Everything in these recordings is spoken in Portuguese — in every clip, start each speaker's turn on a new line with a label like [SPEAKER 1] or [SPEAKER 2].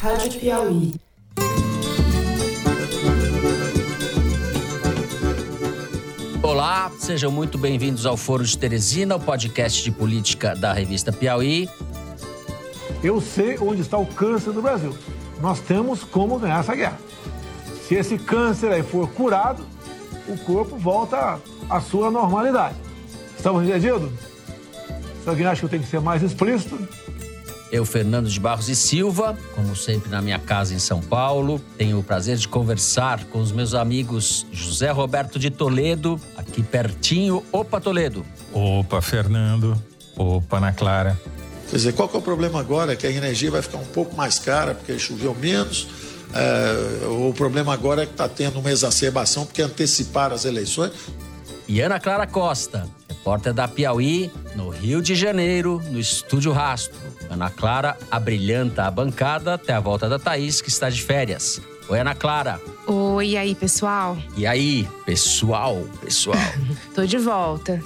[SPEAKER 1] Rádio Piauí.
[SPEAKER 2] Olá, sejam muito bem-vindos ao Foro de Teresina, o podcast de política da revista Piauí.
[SPEAKER 3] Eu sei onde está o câncer no Brasil. Nós temos como ganhar essa guerra. Se esse câncer aí for curado, o corpo volta à sua normalidade. Estamos entendidos? Se alguém acha que eu tenho que ser mais explícito,
[SPEAKER 2] Eu, Fernando de Barros e Silva, como sempre na minha casa em São Paulo, tenho o prazer de conversar com os meus amigos José Roberto de Toledo, aqui pertinho. Opa, Toledo.
[SPEAKER 4] Opa, Fernando. Opa, Ana Clara.
[SPEAKER 5] Quer dizer, qual que é o problema agora? É que a energia vai ficar um pouco mais cara porque choveu menos. É, o problema agora é que está tendo uma exacerbação porque anteciparam as eleições.
[SPEAKER 2] E Ana Clara Costa, repórter da Piauí, no Rio de Janeiro, no Estúdio Rastro. Ana Clara abrilhanta a bancada até a volta da Thaís, que está de férias. Oi, Ana Clara.
[SPEAKER 6] Oi, e aí, pessoal?
[SPEAKER 2] E aí, pessoal, pessoal?
[SPEAKER 6] Tô de volta.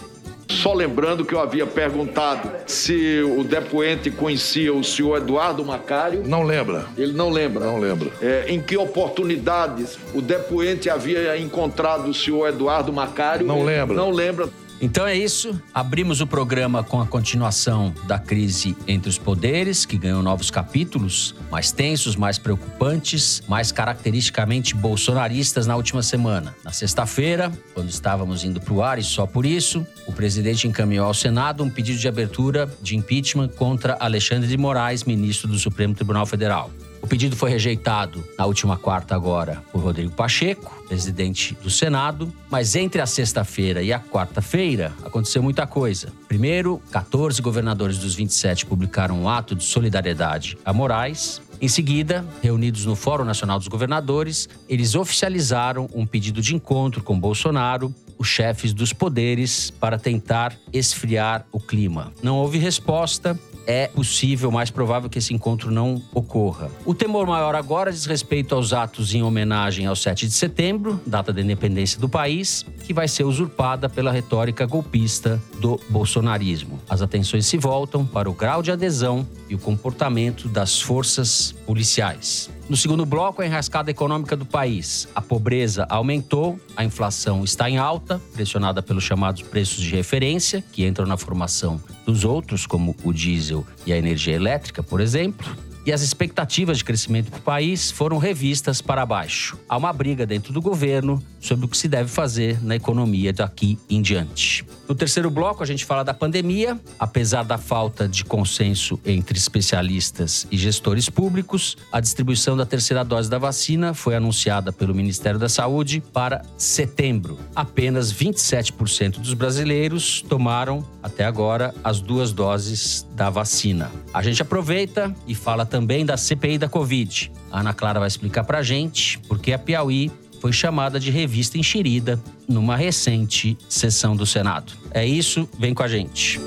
[SPEAKER 7] Só lembrando que eu havia perguntado se o depoente conhecia o senhor Eduardo Macário.
[SPEAKER 8] Não lembra?
[SPEAKER 7] Ele não lembra.
[SPEAKER 8] Não lembra.
[SPEAKER 7] É, em que oportunidades o depoente havia encontrado o senhor Eduardo Macário?
[SPEAKER 8] Não lembra.
[SPEAKER 7] Não lembra.
[SPEAKER 2] Então é isso. Abrimos o programa com a continuação da crise entre os poderes, que ganhou novos capítulos, mais tensos, mais preocupantes, mais caracteristicamente bolsonaristas na última semana. Na sexta-feira, quando estávamos indo para o ar e só por isso, o presidente encaminhou ao Senado um pedido de abertura de impeachment contra Alexandre de Moraes, ministro do Supremo Tribunal Federal. O pedido foi rejeitado na última quarta agora por Rodrigo Pacheco, presidente do Senado, mas entre a sexta-feira e a quarta-feira aconteceu muita coisa. Primeiro, 14 governadores dos 27 publicaram um ato de solidariedade a Moraes. Em seguida, reunidos no Fórum Nacional dos Governadores, eles oficializaram um pedido de encontro com Bolsonaro, os chefes dos poderes, para tentar esfriar o clima. Não houve resposta, é possível, mais provável que esse encontro não ocorra. O temor maior agora diz respeito aos atos em homenagem ao 7 de setembro, data da independência do país, que vai ser usurpada pela retórica golpista do bolsonarismo. As atenções se voltam para o grau de adesão e o comportamento das forças policiais. No segundo bloco, a enrascada econômica do país. A pobreza aumentou, a inflação está em alta, pressionada pelos chamados preços de referência, que entram na formação dos outros, como o diesel e a energia elétrica, por exemplo. As expectativas de crescimento do país foram revistas para baixo. Há uma briga dentro do governo sobre o que se deve fazer na economia daqui em diante. No terceiro bloco, a gente fala da pandemia. Apesar da falta de consenso entre especialistas e gestores públicos, a distribuição da terceira dose da vacina foi anunciada pelo Ministério da Saúde para setembro. Apenas 27% dos brasileiros tomaram, até agora, as duas doses da vacina. A gente aproveita e fala também da CPI da Covid. A Ana Clara vai explicar pra gente porque a Piauí foi chamada de revista enxerida numa recente sessão do Senado. É isso, vem com a gente.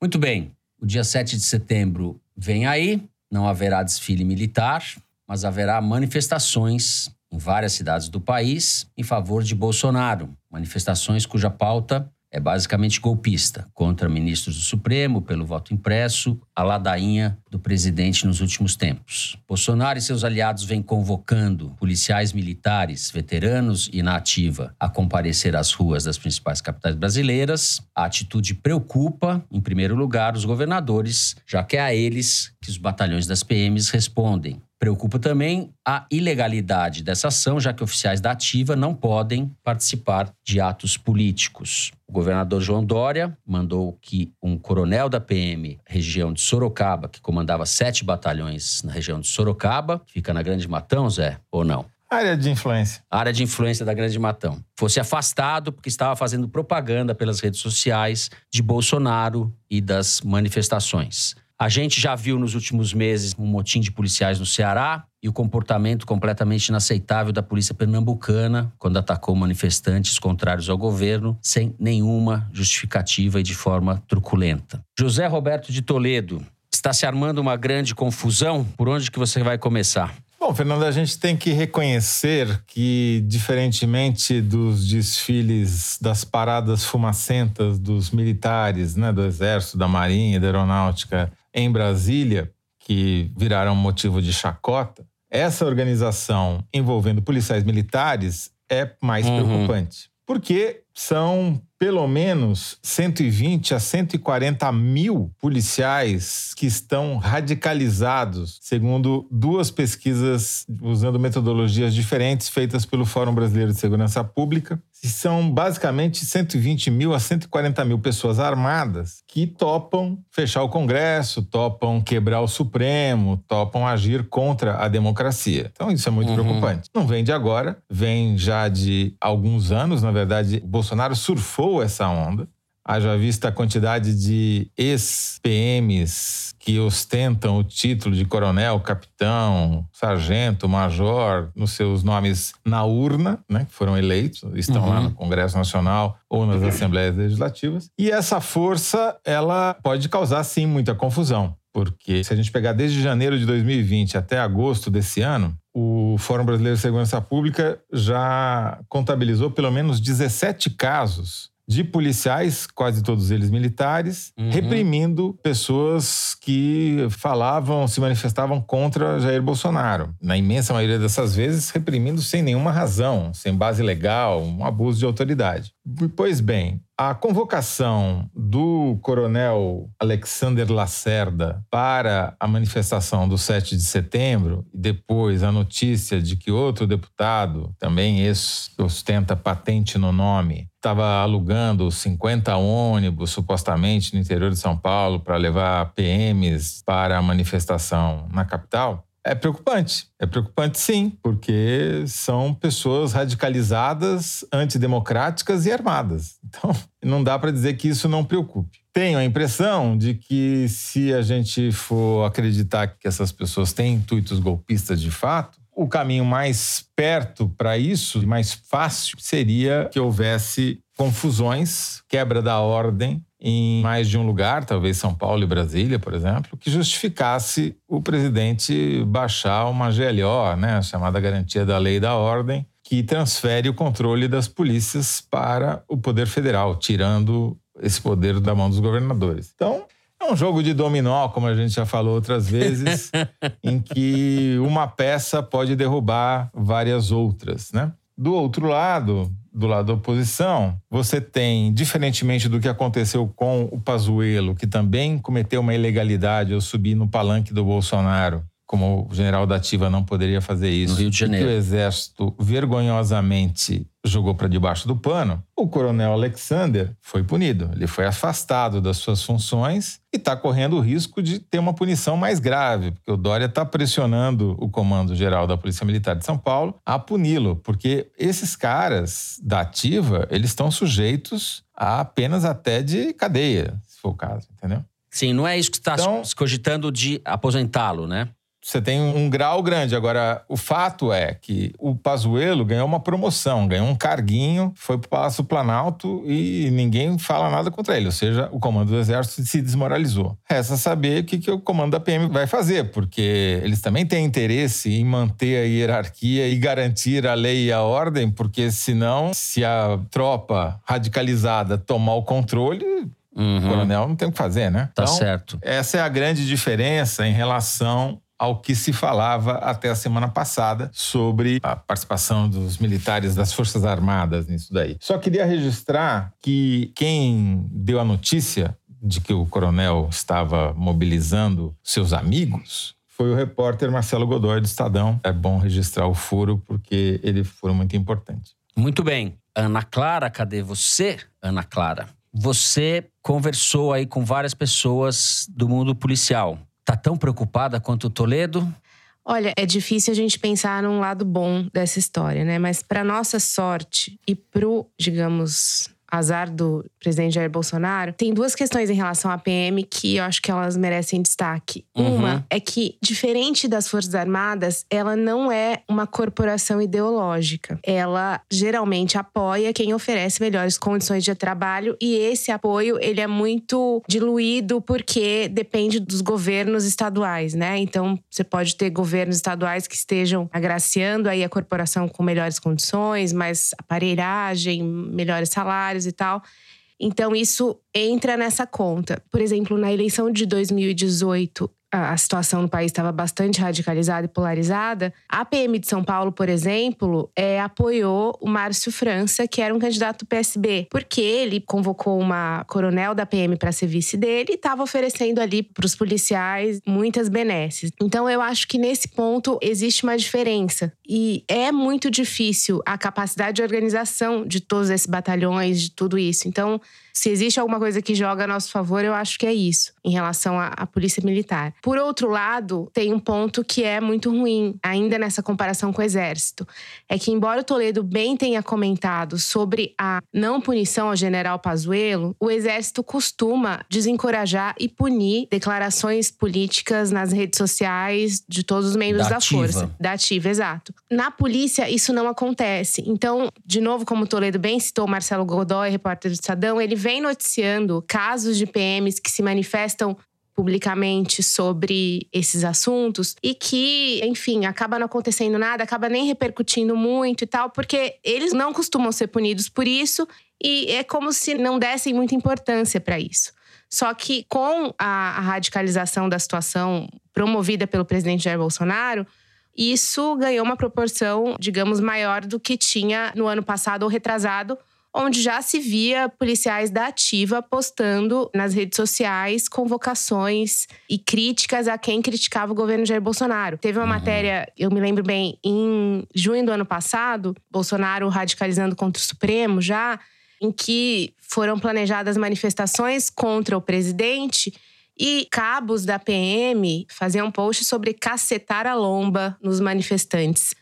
[SPEAKER 2] Muito bem, o dia 7 de setembro vem aí, não haverá desfile militar, mas haverá manifestações em várias cidades do país em favor de Bolsonaro. Manifestações cuja pauta é basicamente golpista, contra ministros do Supremo, pelo voto impresso, a ladainha do presidente nos últimos tempos. Bolsonaro e seus aliados vêm convocando policiais militares, veteranos e na ativa a comparecer às ruas das principais capitais brasileiras. A atitude preocupa, em primeiro lugar, os governadores, já que é a eles que os batalhões das PMs respondem. Preocupa também a ilegalidade dessa ação, já que oficiais da ativa não podem participar de atos políticos. O governador João Dória mandou que um coronel da PM, região de Sorocaba, que comandava sete batalhões na região de Sorocaba, fica na Grande Matão, Zé, ou não?
[SPEAKER 4] Área de influência.
[SPEAKER 2] área de influência da Grande Matão, fosse afastado porque estava fazendo propaganda pelas redes sociais de Bolsonaro e das manifestações. A gente já viu nos últimos meses um motim de policiais no Ceará e o comportamento completamente inaceitável da polícia pernambucana quando atacou manifestantes contrários ao governo sem nenhuma justificativa e de forma truculenta. José Roberto de Toledo, está se armando uma grande confusão. Por onde que você vai começar?
[SPEAKER 4] Bom, Fernando, a gente tem que reconhecer que, diferentemente dos desfiles das paradas fumacentas dos militares, né, do Exército, da Marinha, da Aeronáutica em Brasília, que viraram motivo de chacota, essa organização envolvendo policiais militares é mais uhum. preocupante. Porque são pelo menos 120 a 140 mil policiais que estão radicalizados, segundo duas pesquisas usando metodologias diferentes feitas pelo Fórum Brasileiro de Segurança Pública. E são basicamente 120 mil a 140 mil pessoas armadas que topam fechar o Congresso, topam quebrar o Supremo, topam agir contra a democracia. Então isso é muito uhum. preocupante. Não vem de agora, vem já de alguns anos. Na verdade, Bolsonaro surfou essa onda. Haja vista a quantidade de ex-PMs que ostentam o título de coronel, capitão, sargento, major, nos seus nomes na urna, né, que foram eleitos, estão uhum. lá no Congresso Nacional ou nas Assembleias Legislativas. E essa força, ela pode causar, sim, muita confusão. Porque se a gente pegar desde janeiro de 2020 até agosto desse ano, o Fórum Brasileiro de Segurança Pública já contabilizou pelo menos 17 casos de policiais, quase todos eles militares, uhum. reprimindo pessoas que falavam, se manifestavam contra Jair Bolsonaro. Na imensa maioria dessas vezes, reprimindo sem nenhuma razão, sem base legal, um abuso de autoridade. Pois bem, a convocação do coronel Alexander Lacerda para a manifestação do 7 de setembro, e depois a notícia de que outro deputado, também esse ostenta patente no nome, estava alugando 50 ônibus, supostamente, no interior de São Paulo, para levar PMs para a manifestação na capital, é preocupante. É preocupante, sim, porque são pessoas radicalizadas, antidemocráticas e armadas. Então, não dá para dizer que isso não preocupe. Tenho a impressão de que, se a gente for acreditar que essas pessoas têm intuitos golpistas de fato, o caminho mais perto para isso, mais fácil, seria que houvesse confusões, quebra da ordem em mais de um lugar, talvez São Paulo e Brasília, por exemplo, que justificasse o presidente baixar uma GLO, né, a chamada garantia da lei e da ordem, que transfere o controle das polícias para o poder federal, tirando esse poder da mão dos governadores. Então, é um jogo de dominó, como a gente já falou outras vezes, em que uma peça pode derrubar várias outras, né? Do outro lado, do lado da oposição, você tem, diferentemente do que aconteceu com o Pazuello, que também cometeu uma ilegalidade ao subir no palanque do Bolsonaro, como o general da Ativa não poderia fazer isso.
[SPEAKER 2] No Rio de Janeiro.
[SPEAKER 4] que o Exército vergonhosamente jogou para debaixo do pano, o coronel Alexander foi punido. Ele foi afastado das suas funções e está correndo o risco de ter uma punição mais grave, porque o Dória está pressionando o Comando Geral da Polícia Militar de São Paulo a puni-lo, porque esses caras da ativa, eles estão sujeitos a penas até de cadeia, se for o caso, entendeu?
[SPEAKER 2] Sim, não é isso que está então, cogitando de aposentá-lo, né?
[SPEAKER 4] Você tem um grau grande. Agora, o fato é que o Pazuello ganhou uma promoção, ganhou um carguinho, foi para o Palácio Planalto e ninguém fala nada contra ele. Ou seja, o comando do Exército se desmoralizou. Resta saber o que, que o comando da PM vai fazer, porque eles também têm interesse em manter a hierarquia e garantir a lei e a ordem, porque senão, se a tropa radicalizada tomar o controle, Uhum. O coronel não tem o que fazer, né?
[SPEAKER 2] Tá então, certo.
[SPEAKER 4] Essa é a grande diferença em relação ao que se falava até a semana passada sobre a participação dos militares das Forças Armadas nisso daí. Só queria registrar que quem deu a notícia de que o coronel estava mobilizando seus amigos foi o repórter Marcelo Godoy do Estadão. É bom registrar o furo porque ele foi muito importante.
[SPEAKER 2] Muito bem. Ana Clara, cadê você, Ana Clara? Você conversou aí com várias pessoas do mundo policial. Tá tão preocupada quanto o Toledo?
[SPEAKER 6] Olha, é difícil a gente pensar num lado bom dessa história, né? Mas para nossa sorte e pro, digamos, azar do presidente Jair Bolsonaro, tem duas questões em relação à PM que eu acho que elas merecem destaque.
[SPEAKER 2] Uhum.
[SPEAKER 6] Uma é que, diferente das Forças Armadas, ela não é uma corporação ideológica. Ela geralmente apoia quem oferece melhores condições de trabalho e esse apoio ele é muito diluído porque depende dos governos estaduais, né? Então, você pode ter governos estaduais que estejam agraciando aí a corporação com melhores condições, mais aparelhagem, melhores salários e tal. Então, isso entra nessa conta. Por exemplo, na eleição de 2018, a situação no país estava bastante radicalizada e polarizada, a PM de São Paulo, por exemplo, é, apoiou o Márcio França, que era um candidato do PSB, porque ele convocou uma coronel da PM para ser vice dele e estava oferecendo ali para os policiais muitas benesses. Então, eu acho que nesse ponto existe uma diferença. E é muito difícil a capacidade de organização de todos esses batalhões, de tudo isso. Então, se existe alguma coisa que joga a nosso favor, eu acho que é isso, em relação à, à polícia militar. Por outro lado, tem um ponto que é muito ruim, ainda nessa comparação com o exército. É que, embora o Toledo bem tenha comentado sobre a não punição ao general Pazuello, o exército costuma desencorajar e punir declarações políticas nas redes sociais de todos os membros
[SPEAKER 2] Da
[SPEAKER 6] da, força. Da ativa, exato. Na polícia, isso não acontece. Então, de novo, como o Toledo bem citou, Marcelo Godoy, repórter do Estadão, ele vem noticiando casos de PMs que se manifestam publicamente sobre esses assuntos e que, enfim, acaba não acontecendo nada, acaba nem repercutindo muito e tal, porque eles não costumam ser punidos por isso e é como se não dessem muita importância para isso. Só que com a, a radicalização da situação promovida pelo presidente Jair Bolsonaro, isso ganhou uma proporção, digamos, maior do que tinha no ano passado ou retrasado, onde já se via policiais da ativa postando nas redes sociais convocações e críticas a quem criticava o governo Jair Bolsonaro. Teve uma matéria, eu me lembro bem, em junho do ano passado, Bolsonaro radicalizando contra o Supremo já, em que foram planejadas manifestações contra o presidente e cabos da PM faziam post sobre cacetar a lomba nos manifestantes.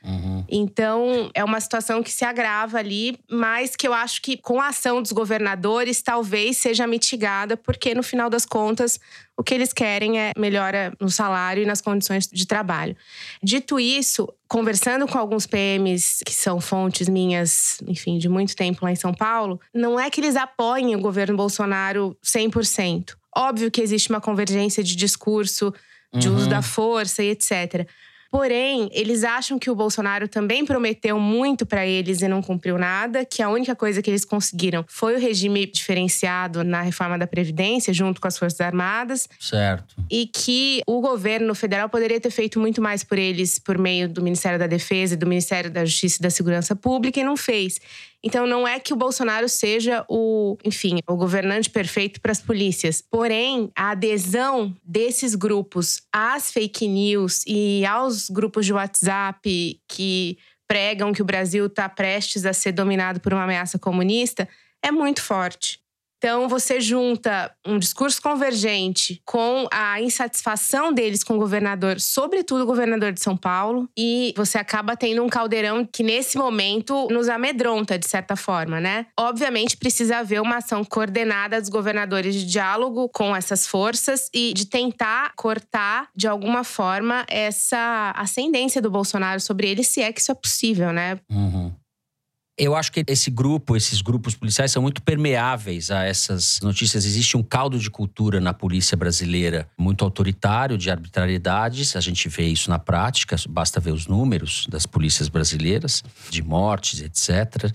[SPEAKER 6] Então, é uma situação que se agrava ali, mas que eu acho que com a ação dos governadores talvez seja mitigada, porque no final das contas, o que eles querem é melhora no salário e nas condições de trabalho. Dito isso, conversando com alguns PMs que são fontes minhas, enfim, de muito tempo lá em São Paulo, não é que eles apoiem o governo Bolsonaro 100%. Óbvio que existe uma convergência de discurso, de uso da força e etc. Porém, eles acham que o Bolsonaro também prometeu muito para eles e não cumpriu nada, que a única coisa que eles conseguiram foi o regime diferenciado na reforma da Previdência, junto com as Forças Armadas,
[SPEAKER 2] Certo.
[SPEAKER 6] e que o governo federal poderia ter feito muito mais por eles por meio do Ministério da Defesa e do Ministério da Justiça e da Segurança Pública e não fez. Então não é que o Bolsonaro seja o, enfim, o governante perfeito para as polícias. Porém, a adesão desses grupos às fake news e aos grupos de WhatsApp que pregam que o Brasil está prestes a ser dominado por uma ameaça comunista é muito forte. Então, você junta um discurso convergente com a insatisfação deles com o governador, sobretudo o governador de São Paulo, e você acaba tendo um caldeirão que, nesse momento, nos amedronta, de certa forma, né? Obviamente, precisa haver uma ação coordenada dos governadores de diálogo com essas forças e de tentar cortar, de alguma forma, essa ascendência do Bolsonaro sobre ele, se é que isso é possível, né?
[SPEAKER 2] Uhum. Eu acho que esse grupo, esses grupos policiais são muito permeáveis a essas notícias. Existe um caldo de cultura na polícia brasileira muito autoritário, de arbitrariedades. A gente vê isso na prática, basta ver os números das polícias brasileiras, de mortes, etc.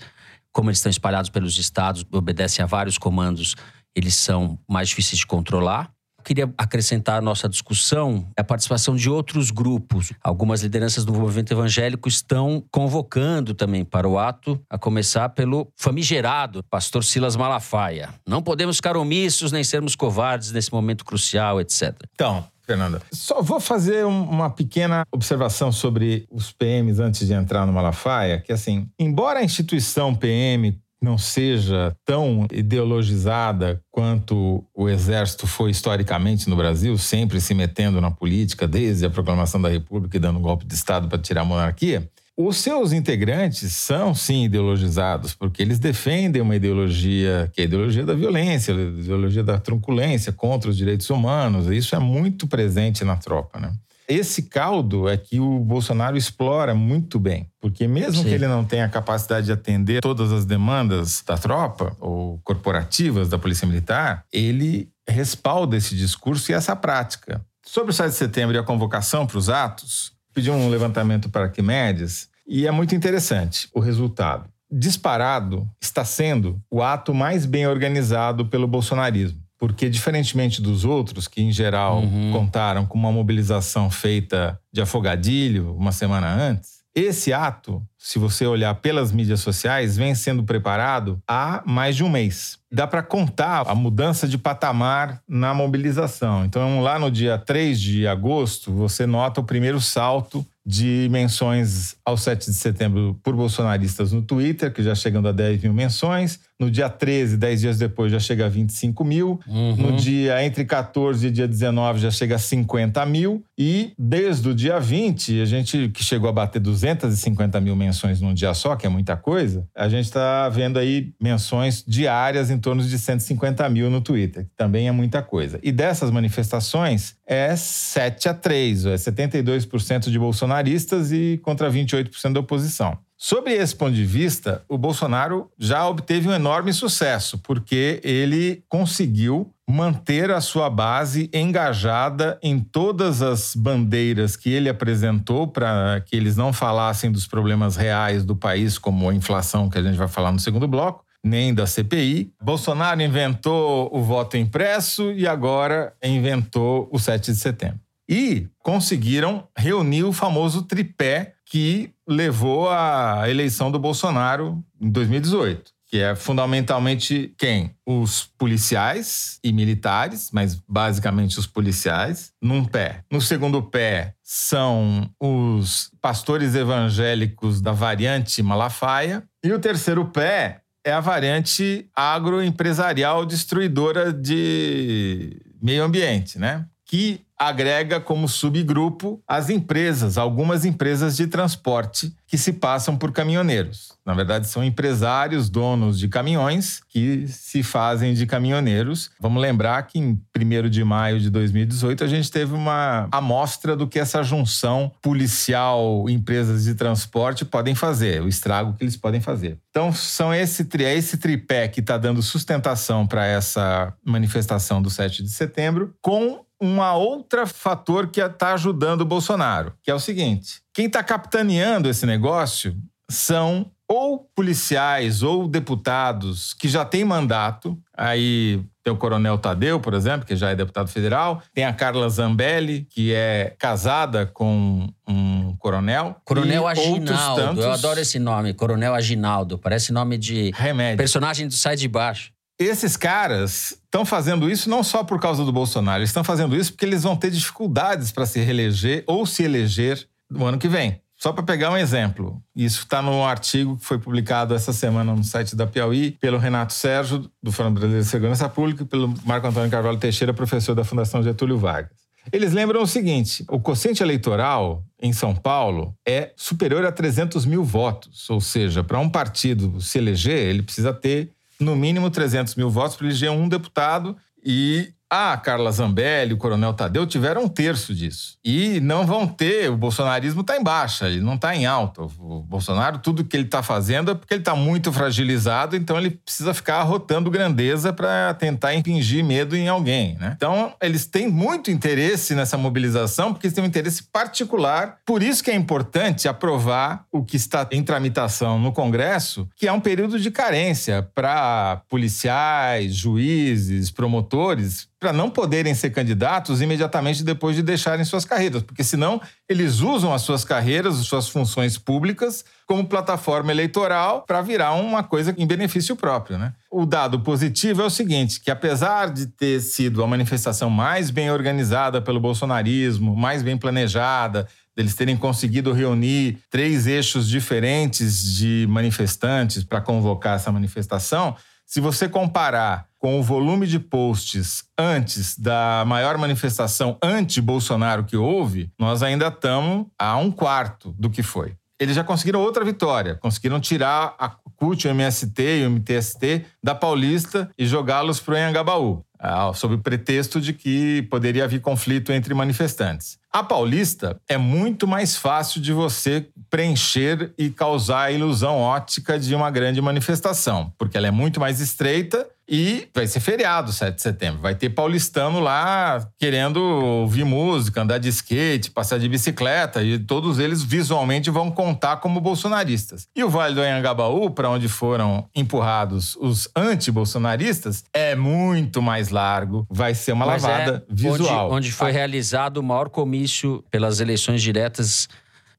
[SPEAKER 2] Como eles estão espalhados pelos estados, obedecem a vários comandos, eles são mais difíceis de controlar queria acrescentar à nossa discussão a participação de outros grupos. Algumas lideranças do movimento evangélico estão convocando também para o ato, a começar pelo famigerado pastor Silas Malafaia. Não podemos ficar omissos nem sermos covardes nesse momento crucial, etc.
[SPEAKER 4] Então, Fernanda, só vou fazer um- uma pequena observação sobre os PMs antes de entrar no Malafaia, que assim, embora a instituição PM não seja tão ideologizada quanto o Exército foi historicamente no Brasil, sempre se metendo na política desde a proclamação da República e dando um golpe de Estado para tirar a monarquia, Os seus integrantes são, sim, ideologizados, porque eles defendem uma ideologia que é a ideologia da violência, a ideologia da truculência contra os direitos humanos. Isso é muito presente na tropa, né? Esse caldo é que o Bolsonaro explora muito bem, porque mesmo Sim. que ele não tenha a capacidade de atender todas as demandas da tropa ou corporativas da Polícia Militar, ele respalda esse discurso e essa prática. Sobre o 7 de setembro e a convocação para os atos, pedi um levantamento para Arquimedes e é muito interessante o resultado. Disparado está sendo o ato mais bem organizado pelo bolsonarismo porque diferentemente dos outros, que em geral uhum. contaram com uma mobilização feita de afogadilho uma semana antes, esse ato, se você olhar pelas mídias sociais, vem sendo preparado há mais de um mês. Dá para contar a mudança de patamar na mobilização. Então, lá no dia 3 de agosto, você nota o primeiro salto de menções ao 7 de setembro por bolsonaristas no Twitter, que já chegando a 10 mil menções. No dia 13, 10 dias depois, já chega a 25 mil. Uhum. No dia entre 14 e dia 19, já chega a 50 mil. E desde o dia 20, a gente que chegou a bater 250 mil menções num dia só, que é muita coisa, a gente está vendo aí menções diárias em torno de 150 mil no Twitter, que também é muita coisa. E dessas manifestações, é 7 a 3, é 72% de bolsonaristas e contra 28% da oposição. Sobre esse ponto de vista, o Bolsonaro já obteve um enorme sucesso, porque ele conseguiu manter a sua base engajada em todas as bandeiras que ele apresentou para que eles não falassem dos problemas reais do país, como a inflação, que a gente vai falar no segundo bloco, nem da CPI. Bolsonaro inventou o voto impresso e agora inventou o 7 de setembro. E conseguiram reunir o famoso tripé que levou à eleição do Bolsonaro em 2018 que é fundamentalmente quem? Os policiais e militares, mas basicamente os policiais, num pé. No segundo pé são os pastores evangélicos da variante Malafaia. E o terceiro pé é a variante agroempresarial destruidora de meio ambiente, né? Que agrega como subgrupo as empresas, algumas empresas de transporte que se passam por caminhoneiros. Na verdade, são empresários, donos de caminhões que se fazem de caminhoneiros. Vamos lembrar que em 1 de maio de 2018 a gente teve uma amostra do que essa junção policial empresas de transporte podem fazer, o estrago que eles podem fazer. Então, são esse, é esse tripé que está dando sustentação para essa manifestação do 7 de setembro, com uma outra fator que está ajudando o Bolsonaro, que é o seguinte: quem está capitaneando esse negócio são ou policiais ou deputados que já têm mandato. Aí tem o Coronel Tadeu, por exemplo, que já é deputado federal. Tem a Carla Zambelli, que é casada com um coronel.
[SPEAKER 2] Coronel Aginaldo. Tantos... Eu adoro esse nome, Coronel Aginaldo. Parece nome de
[SPEAKER 4] Remédio.
[SPEAKER 2] personagem do Sai de Baixo.
[SPEAKER 4] Esses caras estão fazendo isso não só por causa do Bolsonaro, eles estão fazendo isso porque eles vão ter dificuldades para se reeleger ou se eleger no ano que vem. Só para pegar um exemplo, isso está no artigo que foi publicado essa semana no site da Piauí pelo Renato Sérgio, do Fórum Brasileiro de Segurança Pública, e pelo Marco Antônio Carvalho Teixeira, professor da Fundação Getúlio Vargas. Eles lembram o seguinte: o quociente eleitoral em São Paulo é superior a 300 mil votos, ou seja, para um partido se eleger, ele precisa ter no mínimo 300 mil votos para eleger um deputado e a Carla Zambelli, o Coronel Tadeu tiveram um terço disso. E não vão ter, o bolsonarismo está em baixa, ele não está em alta. O Bolsonaro, tudo que ele está fazendo é porque ele está muito fragilizado, então ele precisa ficar arrotando grandeza para tentar impingir medo em alguém. Né? Então, eles têm muito interesse nessa mobilização, porque eles têm um interesse particular. Por isso que é importante aprovar o que está em tramitação no Congresso, que é um período de carência para policiais, juízes, promotores para não poderem ser candidatos imediatamente depois de deixarem suas carreiras, porque senão eles usam as suas carreiras, as suas funções públicas como plataforma eleitoral para virar uma coisa em benefício próprio, né? O dado positivo é o seguinte, que apesar de ter sido a manifestação mais bem organizada pelo bolsonarismo, mais bem planejada, deles terem conseguido reunir três eixos diferentes de manifestantes para convocar essa manifestação, se você comparar com o volume de posts antes da maior manifestação anti-Bolsonaro que houve, nós ainda estamos a um quarto do que foi. Eles já conseguiram outra vitória. Conseguiram tirar a CUT, o MST e o MTST da Paulista e jogá-los para o Anhangabaú, ah, sob o pretexto de que poderia haver conflito entre manifestantes. A Paulista é muito mais fácil de você preencher e causar a ilusão ótica de uma grande manifestação, porque ela é muito mais estreita e vai ser feriado 7 de setembro. Vai ter paulistano lá querendo ouvir música, andar de skate, passar de bicicleta, e todos eles visualmente vão contar como bolsonaristas. E o Vale do Anhangabaú, para onde foram empurrados os anti-bolsonaristas, é muito mais largo. Vai ser uma Mas lavada é visual.
[SPEAKER 2] Onde, onde foi realizado o maior comício pelas eleições diretas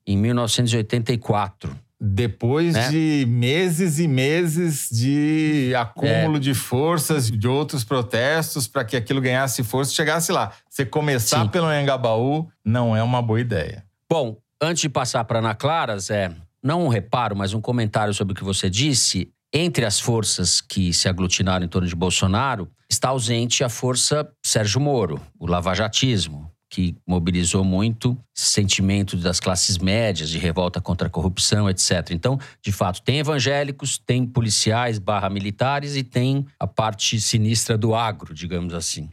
[SPEAKER 2] em 1984
[SPEAKER 4] depois né? de meses e meses de acúmulo é. de forças de outros protestos para que aquilo ganhasse força, chegasse lá. Você começar Sim. pelo Anhangabaú não é uma boa ideia.
[SPEAKER 2] Bom, antes de passar para Ana Clara, Zé, não um reparo, mas um comentário sobre o que você disse. Entre as forças que se aglutinaram em torno de Bolsonaro, está ausente a força Sérgio Moro, o lavajatismo, que mobilizou muito sentimento das classes médias de revolta contra a corrupção, etc. Então, de fato, tem evangélicos, tem policiais barra militares e tem a parte sinistra do agro, digamos assim.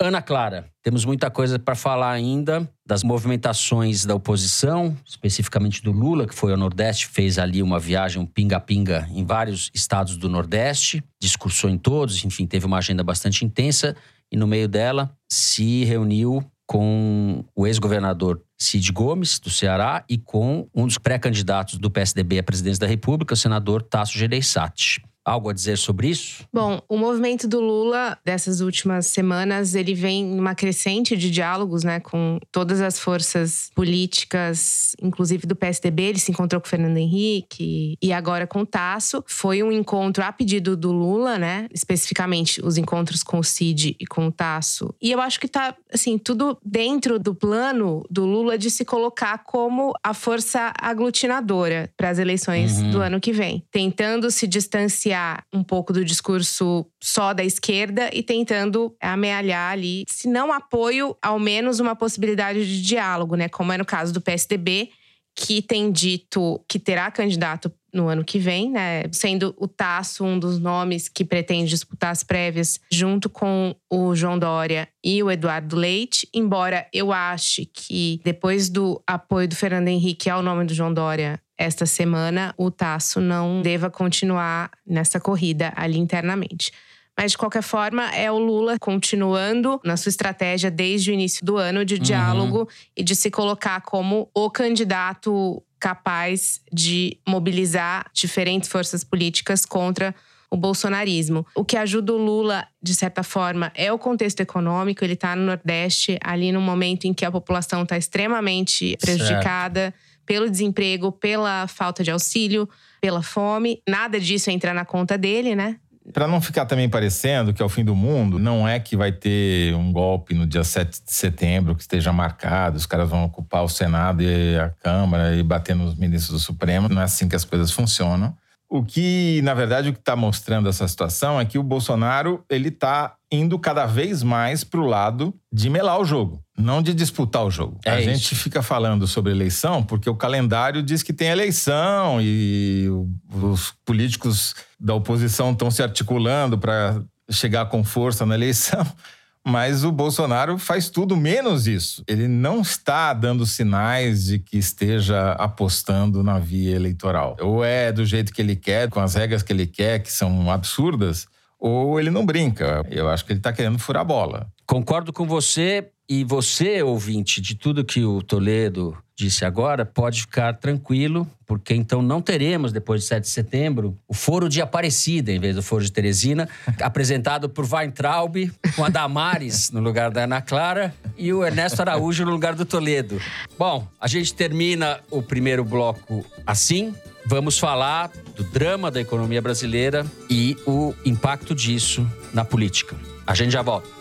[SPEAKER 2] Ana Clara, temos muita coisa para falar ainda das movimentações da oposição, especificamente do Lula, que foi ao Nordeste, fez ali uma viagem, um pinga-pinga em vários estados do Nordeste, discursou em todos, enfim, teve uma agenda bastante intensa e no meio dela se reuniu com o ex-governador Cid Gomes, do Ceará, e com um dos pré-candidatos do PSDB à presidência da República, o senador Tasso Gereissati algo a dizer sobre isso?
[SPEAKER 6] Bom, o movimento do Lula dessas últimas semanas, ele vem numa crescente de diálogos, né, com todas as forças políticas, inclusive do PSDB, ele se encontrou com o Fernando Henrique e agora com o Tasso. Foi um encontro a pedido do Lula, né, especificamente os encontros com o Cid e com o Tasso. E eu acho que tá, assim, tudo dentro do plano do Lula de se colocar como a força aglutinadora para as eleições uhum. do ano que vem, tentando se distanciar um pouco do discurso só da esquerda e tentando amealhar ali, se não apoio, ao menos uma possibilidade de diálogo, né? Como é no caso do PSDB, que tem dito que terá candidato no ano que vem, né? Sendo o Tasso um dos nomes que pretende disputar as prévias junto com o João Dória e o Eduardo Leite. Embora eu ache que depois do apoio do Fernando Henrique ao nome do João Dória esta semana, o Tasso não deva continuar nessa corrida ali internamente. Mas, de qualquer forma, é o Lula continuando na sua estratégia desde o início do ano de uhum. diálogo uhum. e de se colocar como o candidato capaz de mobilizar diferentes forças políticas contra o bolsonarismo. O que ajuda o Lula, de certa forma, é o contexto econômico. Ele está no Nordeste, ali no momento em que a população está extremamente prejudicada. Certo pelo desemprego, pela falta de auxílio, pela fome. Nada disso entra na conta dele, né?
[SPEAKER 4] Para não ficar também parecendo que é o fim do mundo, não é que vai ter um golpe no dia 7 de setembro que esteja marcado, os caras vão ocupar o Senado e a Câmara e bater nos ministros do Supremo. Não é assim que as coisas funcionam. O que, na verdade, o que está mostrando essa situação é que o Bolsonaro ele está indo cada vez mais para o lado de melar o jogo, não de disputar o jogo. É a isso. gente fica falando sobre eleição porque o calendário diz que tem eleição e os políticos da oposição estão se articulando para chegar com força na eleição. Mas o Bolsonaro faz tudo menos isso. Ele não está dando sinais de que esteja apostando na via eleitoral. Ou é do jeito que ele quer, com as regras que ele quer, que são absurdas, ou ele não brinca. Eu acho que ele está querendo furar a bola.
[SPEAKER 2] Concordo com você. E você, ouvinte, de tudo que o Toledo disse agora, pode ficar tranquilo, porque então não teremos, depois de 7 de setembro, o Foro de Aparecida, em vez do Foro de Teresina, apresentado por Weintraub, com a Damares no lugar da Ana Clara e o Ernesto Araújo no lugar do Toledo. Bom, a gente termina o primeiro bloco assim. Vamos falar do drama da economia brasileira e o impacto disso na política. A gente já volta.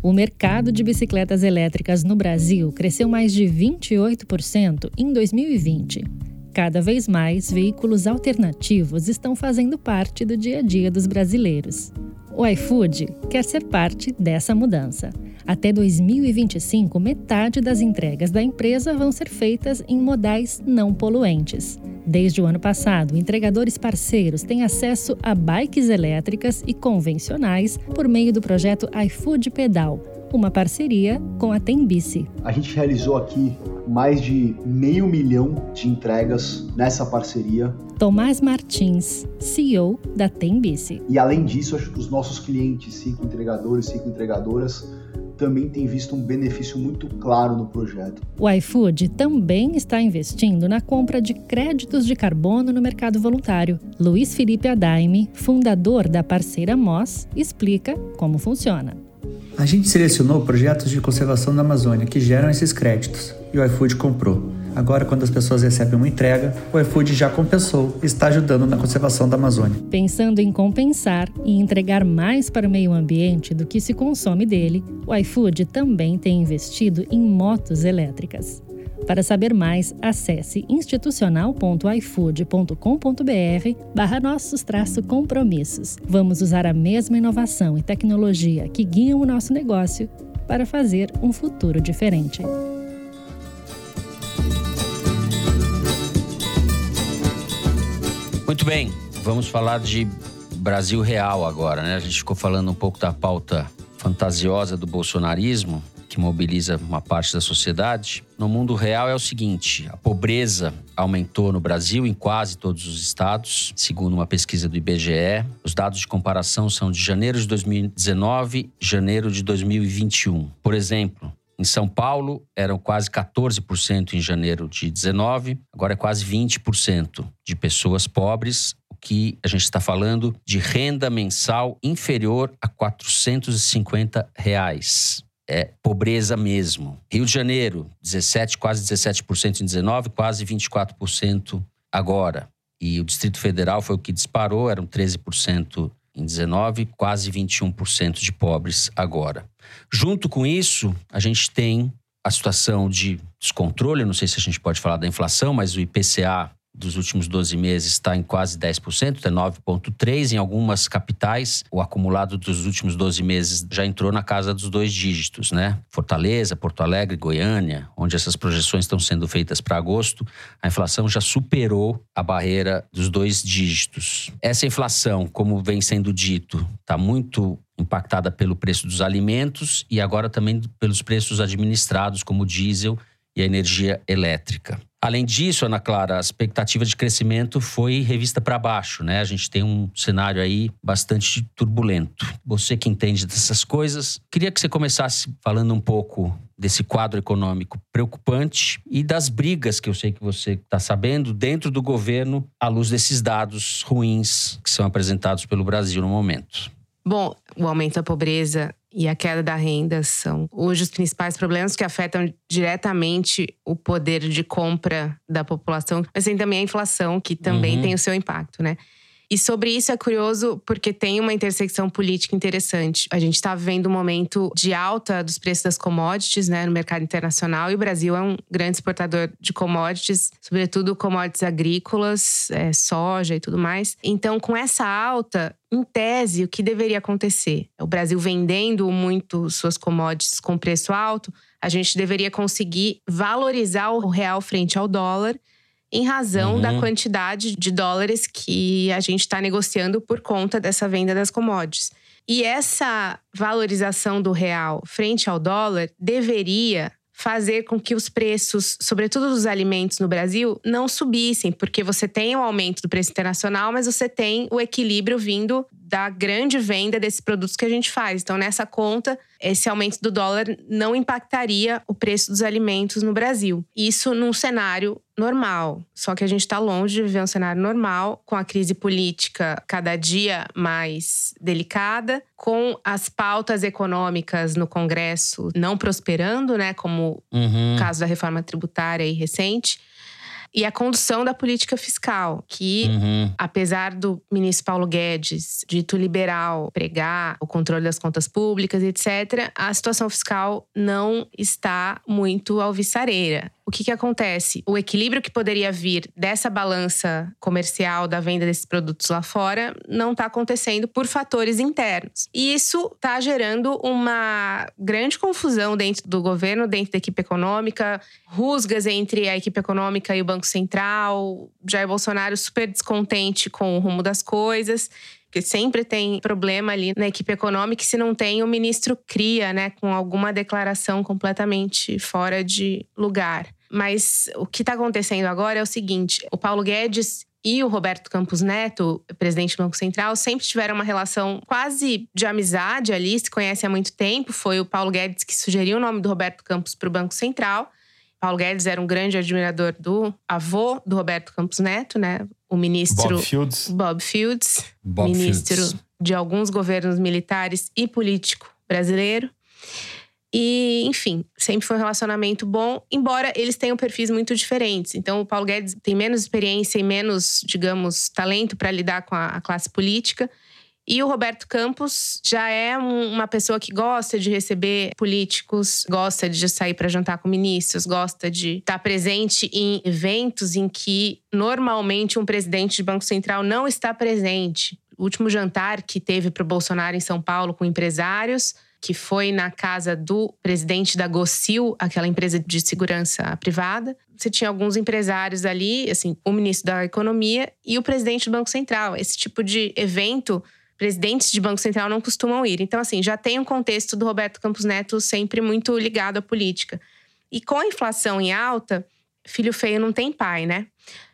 [SPEAKER 1] O mercado de bicicletas elétricas no Brasil cresceu mais de 28% em 2020. Cada vez mais veículos alternativos estão fazendo parte do dia a dia dos brasileiros. O iFood quer ser parte dessa mudança. Até 2025, metade das entregas da empresa vão ser feitas em modais não poluentes. Desde o ano passado, entregadores parceiros têm acesso a bikes elétricas e convencionais por meio do projeto iFood Pedal, uma parceria com a Tembice.
[SPEAKER 8] A gente realizou aqui mais de meio milhão de entregas nessa parceria.
[SPEAKER 1] Tomás Martins, CEO da Tembice.
[SPEAKER 8] E além disso, acho que os nossos clientes, cinco entregadores, cinco entregadoras, também têm visto um benefício muito claro no projeto.
[SPEAKER 1] O iFood também está investindo na compra de créditos de carbono no mercado voluntário. Luiz Felipe Adaime, fundador da parceira Moss, explica como funciona.
[SPEAKER 9] A gente selecionou projetos de conservação da Amazônia que geram esses créditos e o iFood comprou. Agora, quando as pessoas recebem uma entrega, o iFood já compensou e está ajudando na conservação da Amazônia.
[SPEAKER 1] Pensando em compensar e entregar mais para o meio ambiente do que se consome dele, o iFood também tem investido em motos elétricas. Para saber mais, acesse institucional.ifood.com.br barra nossos compromissos. Vamos usar a mesma inovação e tecnologia que guiam o nosso negócio para fazer um futuro diferente.
[SPEAKER 2] Muito bem, vamos falar de Brasil real agora, né? A gente ficou falando um pouco da pauta fantasiosa do bolsonarismo, que mobiliza uma parte da sociedade. No mundo real é o seguinte: a pobreza aumentou no Brasil em quase todos os estados, segundo uma pesquisa do IBGE. Os dados de comparação são de janeiro de 2019 janeiro de 2021. Por exemplo, em São Paulo, eram quase 14% em janeiro de 19, agora é quase 20% de pessoas pobres, o que a gente está falando de renda mensal inferior a 450 reais é pobreza mesmo. Rio de Janeiro, 17, quase 17% em 19, quase 24% agora. E o Distrito Federal foi o que disparou, eram 13% em 19, quase 21% de pobres agora. Junto com isso, a gente tem a situação de descontrole, não sei se a gente pode falar da inflação, mas o IPCA dos últimos 12 meses está em quase 10%, é 9,3%. Em algumas capitais, o acumulado dos últimos 12 meses já entrou na casa dos dois dígitos, né? Fortaleza, Porto Alegre, Goiânia, onde essas projeções estão sendo feitas para agosto, a inflação já superou a barreira dos dois dígitos. Essa inflação, como vem sendo dito, está muito impactada pelo preço dos alimentos e agora também pelos preços administrados, como o diesel e a energia elétrica. Além disso, Ana Clara, a expectativa de crescimento foi revista para baixo, né? A gente tem um cenário aí bastante turbulento. Você que entende dessas coisas, queria que você começasse falando um pouco desse quadro econômico preocupante e das brigas que eu sei que você está sabendo dentro do governo à luz desses dados ruins que são apresentados pelo Brasil no momento.
[SPEAKER 6] Bom, o aumento da pobreza e a queda da renda são hoje os principais problemas que afetam diretamente o poder de compra da população, mas tem também a inflação, que também uhum. tem o seu impacto, né? E sobre isso é curioso porque tem uma intersecção política interessante. A gente está vivendo um momento de alta dos preços das commodities né, no mercado internacional e o Brasil é um grande exportador de commodities, sobretudo commodities agrícolas, é, soja e tudo mais. Então, com essa alta, em tese, o que deveria acontecer? O Brasil vendendo muito suas commodities com preço alto, a gente deveria conseguir valorizar o real frente ao dólar em razão uhum. da quantidade de dólares que a gente está negociando por conta dessa venda das commodities. E essa valorização do real frente ao dólar deveria fazer com que os preços, sobretudo dos alimentos no Brasil, não subissem, porque você tem o aumento do preço internacional, mas você tem o equilíbrio vindo da grande venda desses produtos que a gente faz. Então, nessa conta, esse aumento do dólar não impactaria o preço dos alimentos no Brasil. Isso num cenário normal. Só que a gente está longe de viver um cenário normal, com a crise política cada dia mais delicada, com as pautas econômicas no Congresso não prosperando, né, como uhum. o caso da reforma tributária recente e a condução da política fiscal, que, uhum. apesar do ministro Paulo Guedes, dito liberal, pregar o controle das contas públicas, etc., a situação fiscal não está muito alvissareira. O que, que acontece? O equilíbrio que poderia vir dessa balança comercial da venda desses produtos lá fora não está acontecendo por fatores internos. E isso está gerando uma grande confusão dentro do governo, dentro da equipe econômica, rusgas entre a equipe econômica e o Banco Central, Jair Bolsonaro super descontente com o rumo das coisas porque sempre tem problema ali na equipe econômica se não tem o ministro cria, né, com alguma declaração completamente fora de lugar. Mas o que está acontecendo agora é o seguinte: o Paulo Guedes e o Roberto Campos Neto, presidente do Banco Central, sempre tiveram uma relação quase de amizade ali, se conhecem há muito tempo. Foi o Paulo Guedes que sugeriu o nome do Roberto Campos para o Banco Central. Paulo Guedes era um grande admirador do avô do Roberto Campos Neto, né? O ministro
[SPEAKER 4] Bob Fields,
[SPEAKER 6] Bob Fields
[SPEAKER 2] Bob
[SPEAKER 6] ministro
[SPEAKER 2] Fields.
[SPEAKER 6] de alguns governos militares e político brasileiro. E, enfim, sempre foi um relacionamento bom, embora eles tenham perfis muito diferentes. Então, o Paulo Guedes tem menos experiência e menos, digamos, talento para lidar com a, a classe política. E o Roberto Campos já é um- uma pessoa que gosta de receber políticos, gosta de sair para jantar com ministros, gosta de estar presente em eventos em que normalmente um presidente de Banco Central não está presente. O último jantar que teve para o Bolsonaro em São Paulo com empresários, que foi na casa do presidente da Gocil, aquela empresa de segurança privada. Você tinha alguns empresários ali, assim, o ministro da Economia e o presidente do Banco Central. Esse tipo de evento presidentes de Banco Central não costumam ir. Então, assim, já tem um contexto do Roberto Campos Neto sempre muito ligado à política. E com a inflação em alta, filho feio não tem pai, né?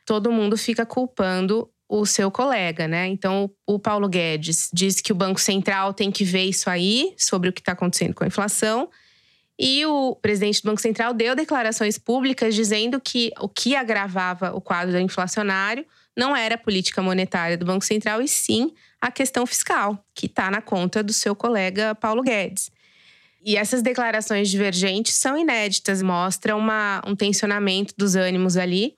[SPEAKER 6] Todo mundo fica culpando o seu colega, né? Então, o Paulo Guedes diz que o Banco Central tem que ver isso aí, sobre o que está acontecendo com a inflação. E o presidente do Banco Central deu declarações públicas dizendo que o que agravava o quadro inflacionário não era a política monetária do Banco Central, e sim a questão fiscal, que está na conta do seu colega Paulo Guedes. E essas declarações divergentes são inéditas, mostram uma, um tensionamento dos ânimos ali.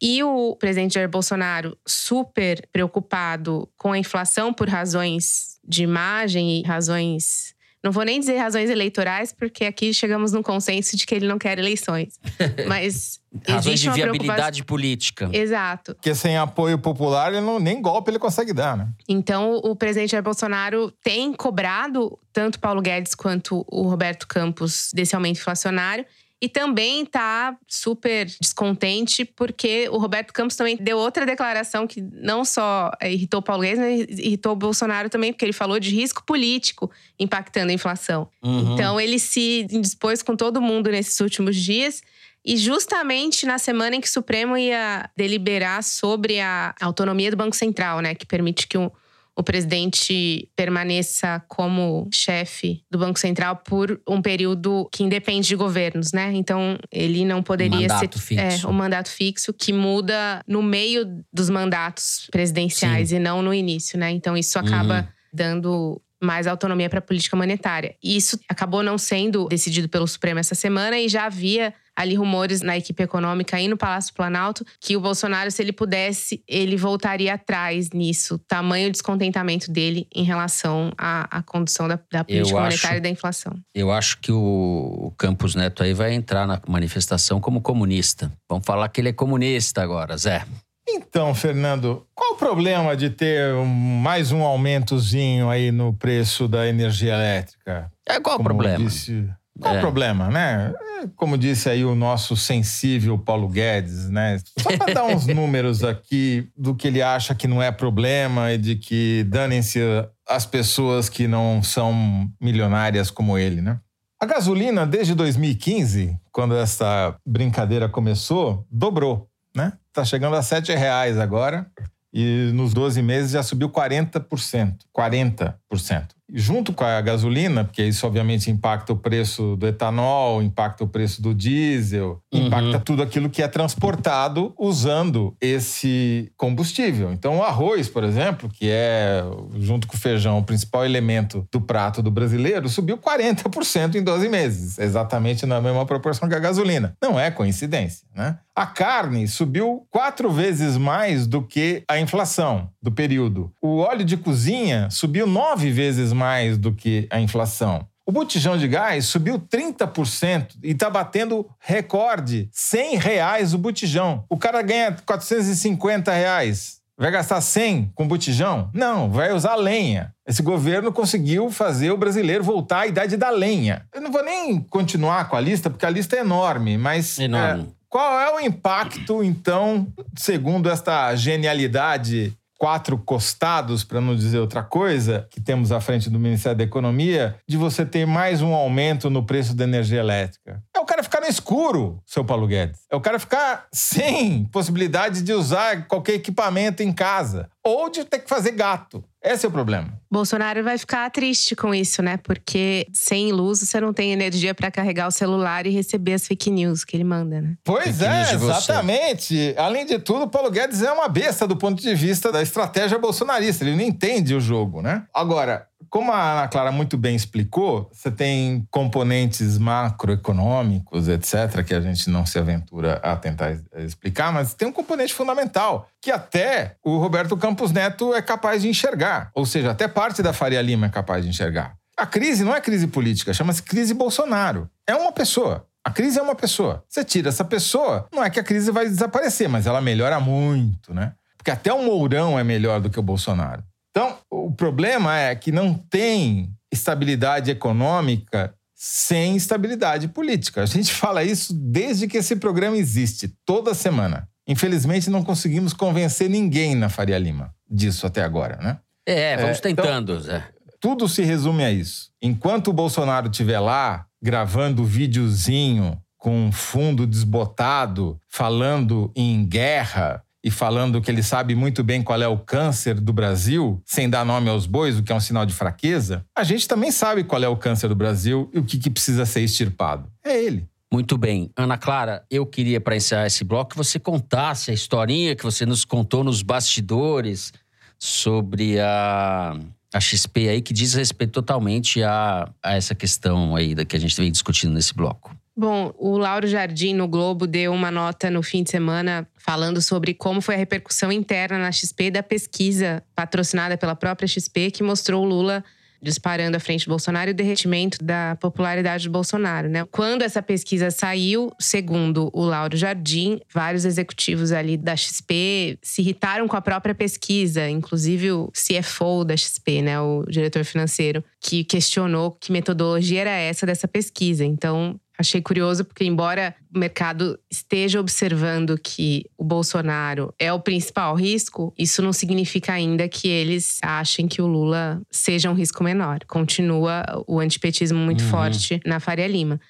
[SPEAKER 6] E o presidente Jair Bolsonaro, super preocupado com a inflação por razões de imagem e razões. Não vou nem dizer razões eleitorais, porque aqui chegamos num consenso de que ele não quer eleições. Mas
[SPEAKER 2] Razões de
[SPEAKER 6] preocupação.
[SPEAKER 2] viabilidade política.
[SPEAKER 6] Exato.
[SPEAKER 4] porque sem apoio popular, ele não, nem golpe ele consegue dar, né?
[SPEAKER 6] Então, o presidente Jair Bolsonaro tem cobrado tanto Paulo Guedes quanto o Roberto Campos desse aumento inflacionário. E também está super descontente, porque o Roberto Campos também deu outra declaração que não só eh, irritou o Paulo Guedes, mas irritou o Bolsonaro também, porque ele falou de risco político impactando a inflação.
[SPEAKER 2] Uhum.
[SPEAKER 6] Então, ele se indispôs com todo mundo nesses últimos dias. E justamente na semana em que o Supremo ia deliberar sobre a autonomia do Banco Central, né, que permite que o, o presidente permaneça como chefe do Banco Central por um período que independe de governos, né? Então, ele não poderia
[SPEAKER 2] Mandato
[SPEAKER 6] ser
[SPEAKER 2] fixo.
[SPEAKER 6] É, um mandato fixo que muda no meio dos mandatos presidenciais e não no início, né? Então, isso acaba
[SPEAKER 2] Uhum.
[SPEAKER 6] dando mais autonomia para a política monetária. E isso acabou não sendo decidido pelo Supremo essa semana e já havia ali rumores na equipe econômica e no Palácio Planalto que o Bolsonaro, se ele pudesse, ele voltaria atrás nisso. Tamanho descontentamento dele em relação à, à condução da, da política
[SPEAKER 2] acho-
[SPEAKER 6] monetária e da inflação.
[SPEAKER 2] Eu acho que o o Campos Neto aí vai entrar na manifestação como comunista. Vamos falar que ele é comunista agora, Zé.
[SPEAKER 4] Então, Fernando, qual o problema de ter um- mais um aumentozinho aí no preço da energia elétrica?
[SPEAKER 2] É qual o
[SPEAKER 4] Como
[SPEAKER 2] problema?
[SPEAKER 4] disse- qual
[SPEAKER 2] É.
[SPEAKER 4] o problema, né? É, Como disse aí o nosso sensível Paulo Guedes, né? Só para dar uns números aqui do que ele acha que não é problema e de que danem-se as pessoas que não são milionárias como ele, né? A gasolina, desde 2015, quando essa brincadeira começou, dobrou, né? Tá chegando a 7 reais agora e nos 12 meses já subiu 40%. 40%. Junto com a gasolina, porque isso obviamente impacta o preço do etanol, impacta o preço do diesel,
[SPEAKER 2] Uhum.
[SPEAKER 4] impacta tudo aquilo que é transportado usando esse combustível. Então, o arroz, por exemplo, que é, junto com o feijão, o principal elemento do prato do brasileiro, subiu 40% em 12 meses, exatamente na mesma proporção que a gasolina. Não é coincidência, né? A carne subiu quatro vezes mais do que a inflação do período. O óleo de cozinha subiu nove vezes mais do que a inflação. O botijão de gás subiu 30% e está batendo recorde. 100 reais o botijão. O cara ganha 450 reais. Vai gastar 100 com botijão? Não, vai usar lenha. Esse governo conseguiu fazer o brasileiro voltar à idade da lenha. Eu não vou nem continuar com a lista, porque a lista é enorme, mas.
[SPEAKER 2] Enorme.
[SPEAKER 4] É, qual é o impacto, então, segundo esta genialidade quatro costados, para não dizer outra coisa, que temos à frente do Ministério da Economia, de você ter mais um aumento no preço da energia elétrica. É o cara ficar no escuro, seu Paulo Guedes. É o cara ficar sem possibilidade de usar qualquer equipamento em casa ou de ter que fazer gato. Esse é o problema.
[SPEAKER 6] Bolsonaro vai ficar triste com isso, né? Porque sem luz você não tem energia para carregar o celular e receber as fake news que ele manda, né?
[SPEAKER 4] Pois é, exatamente. Além de tudo, o Paulo Guedes é uma besta do ponto de vista da estratégia bolsonarista. Ele não entende o jogo, né? Agora, como a Ana Clara muito bem explicou, você tem componentes macroeconômicos, etc., que a gente não se aventura a tentar es- explicar, mas tem um componente fundamental, que até o Roberto Campos Neto é capaz de enxergar. Ou seja, até parte da Faria Lima é capaz de enxergar. A crise não é crise política, chama-se crise Bolsonaro. É uma pessoa. A crise é uma pessoa. Você tira essa pessoa, não é que a crise vai desaparecer, mas ela melhora muito, né? Porque até o Mourão é melhor do que o Bolsonaro. Então, o problema é que não tem estabilidade econômica sem estabilidade política. A gente fala isso desde que esse programa existe, toda semana. Infelizmente, não conseguimos convencer ninguém na Faria Lima disso até agora, né?
[SPEAKER 2] É, vamos
[SPEAKER 4] É, então-
[SPEAKER 2] tentando, Zé.
[SPEAKER 4] Tudo se resume a isso. Enquanto o Bolsonaro estiver lá gravando videozinho com um fundo desbotado, falando em guerra e falando que ele sabe muito bem qual é o câncer do Brasil, sem dar nome aos bois, o que é um sinal de fraqueza, a gente também sabe qual é o câncer do Brasil e o que, que precisa ser extirpado. É ele.
[SPEAKER 2] Muito bem. Ana Clara, eu queria, para encerrar esse bloco, que você contasse a historinha que você nos contou nos bastidores sobre a, a XP aí, que diz respeito totalmente a, a essa questão aí da que a gente vem discutindo nesse bloco.
[SPEAKER 6] Bom, o Lauro Jardim no Globo deu uma nota no fim de semana falando sobre como foi a repercussão interna na XP da pesquisa patrocinada pela própria XP que mostrou o Lula disparando à frente do Bolsonaro e o derretimento da popularidade do Bolsonaro, né? Quando essa pesquisa saiu, segundo o Lauro Jardim, vários executivos ali da XP se irritaram com a própria pesquisa, inclusive o CFO da XP, né, o diretor financeiro, que questionou que metodologia era essa dessa pesquisa. Então, Achei curioso porque, embora o mercado esteja observando que o Bolsonaro é o principal risco, isso não significa ainda que eles achem que o Lula seja um risco menor. Continua o antipetismo muito
[SPEAKER 2] Uhum.
[SPEAKER 6] forte na Faria Lima.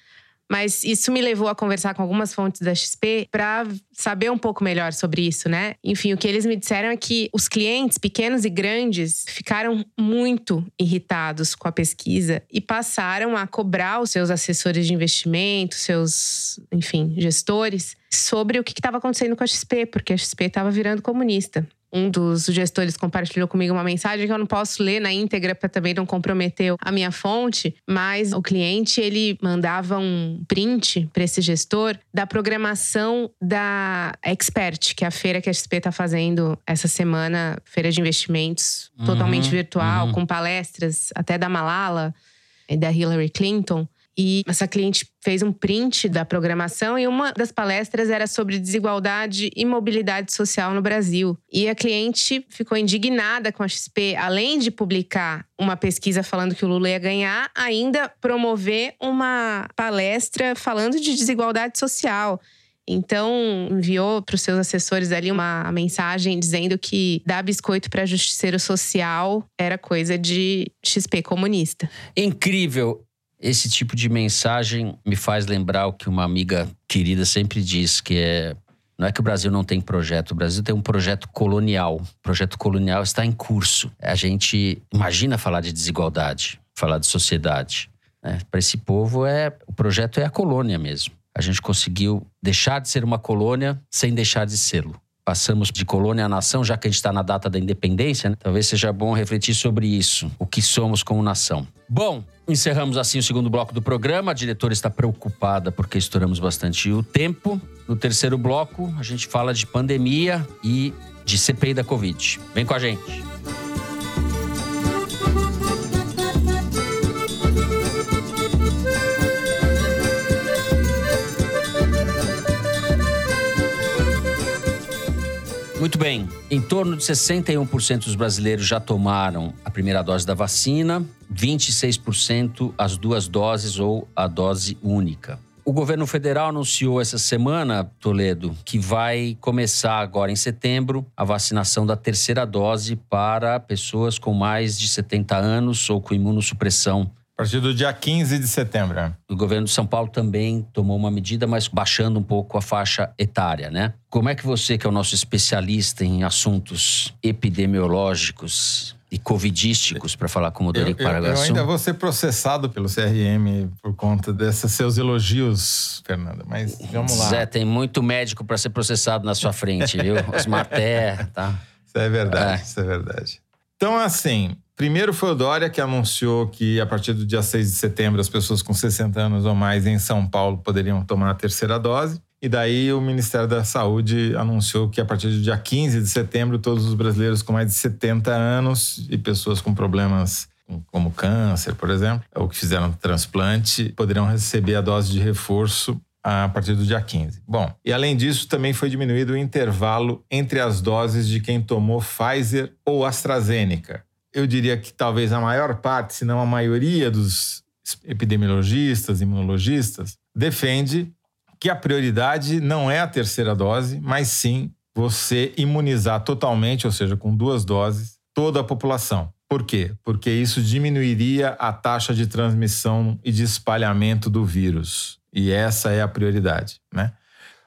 [SPEAKER 6] Mas isso me levou a conversar com algumas fontes da XP para saber um pouco melhor sobre isso, né? Enfim, o que eles me disseram é que os clientes, pequenos e grandes, ficaram muito irritados com a pesquisa e passaram a cobrar os seus assessores de investimento, seus, enfim, gestores, sobre o que estava acontecendo com a XP, porque a XP estava virando comunista um dos gestores compartilhou comigo uma mensagem que eu não posso ler na íntegra para também não comprometer a minha fonte, mas o cliente ele mandava um print para esse gestor da programação da Expert, que é a feira que a XP está fazendo essa semana, feira de investimentos
[SPEAKER 2] Uhum,
[SPEAKER 6] totalmente virtual,
[SPEAKER 2] uhum.
[SPEAKER 6] com palestras até da Malala e da Hillary Clinton. E essa cliente fez um print da programação e uma das palestras era sobre desigualdade e mobilidade social no Brasil. E a cliente ficou indignada com a XP, além de publicar uma pesquisa falando que o Lula ia ganhar, ainda promover uma palestra falando de desigualdade social. Então, enviou para os seus assessores ali uma mensagem dizendo que dar biscoito para justiceiro social era coisa de XP comunista.
[SPEAKER 2] Incrível. Esse tipo de mensagem me faz lembrar o que uma amiga querida sempre diz, que é não é que o Brasil não tem projeto, o Brasil tem um projeto colonial. O projeto colonial está em curso. A gente imagina falar de desigualdade, falar de sociedade. né? Para esse povo é o projeto é a colônia mesmo. A gente conseguiu deixar de ser uma colônia sem deixar de sê-lo. Passamos de colônia a nação, já que a gente está na data da independência, né? talvez seja bom refletir sobre isso, o que somos como nação. Bom, encerramos assim o segundo bloco do programa. A diretora está preocupada porque estouramos bastante o tempo. No terceiro bloco, a gente fala de pandemia e de CPI da Covid. Vem com a gente. Muito bem. Em torno de 61% dos brasileiros já tomaram a primeira dose da vacina, 26% as duas doses ou a dose única. O governo federal anunciou essa semana, Toledo, que vai começar agora em setembro a vacinação da terceira dose para pessoas com mais de 70 anos ou com imunossupressão
[SPEAKER 4] partir do dia 15 de setembro. é.
[SPEAKER 2] O governo de São Paulo também tomou uma medida, mas baixando um pouco a faixa etária, né? Como é que você, que é o nosso especialista em assuntos epidemiológicos e covidísticos, para falar com o Dorico
[SPEAKER 4] eu- eu
[SPEAKER 2] Paraguaçu,
[SPEAKER 4] ainda vou ser processado pelo CRM por conta desses seus elogios, Fernanda. Mas vamos lá.
[SPEAKER 2] Zé, tem muito médico para ser processado na sua frente, viu? Terra, tá?
[SPEAKER 4] Isso é verdade,
[SPEAKER 2] É.
[SPEAKER 4] isso é verdade. Então, assim, primeiro foi o Dória que anunciou que a partir do dia 6 de setembro as pessoas com 60 anos ou mais em São Paulo poderiam tomar a terceira dose. E daí o Ministério da Saúde anunciou que a partir do dia 15 de setembro todos os brasileiros com mais de 70 anos e pessoas com problemas como câncer, por exemplo, ou que fizeram transplante, poderão receber a dose de reforço a partir do dia 15. Bom, e além disso, também foi diminuído o intervalo entre as doses de quem tomou Pfizer ou AstraZeneca. Eu diria que talvez a maior parte, se não a maioria dos epidemiologistas, imunologistas, defende que a prioridade não é a terceira dose, mas sim você imunizar totalmente, ou seja, com duas doses, toda a população. Por quê? Porque isso diminuiria a taxa de transmissão e de espalhamento do vírus. E essa é a prioridade, né?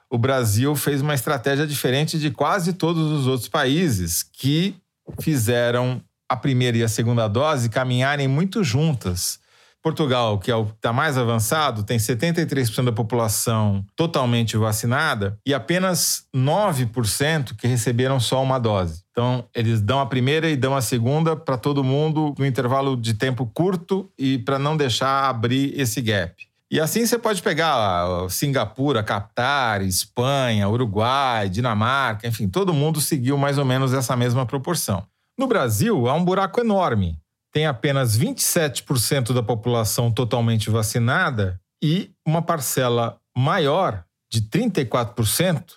[SPEAKER 4] O Brasil fez uma estratégia diferente de quase todos os outros países que fizeram a primeira e a segunda dose caminharem muito juntas. Portugal, que é o que está mais avançado, tem 73% da população totalmente vacinada e apenas 9% que receberam só uma dose. Então, eles dão a primeira e dão a segunda para todo mundo no intervalo de tempo curto e para não deixar abrir esse gap. E assim você pode pegar Singapura, Catar, Espanha, Uruguai, Dinamarca, enfim, todo mundo seguiu mais ou menos essa mesma proporção. No Brasil, há um buraco enorme. Tem apenas 27% da população totalmente vacinada e uma parcela maior, de 34%,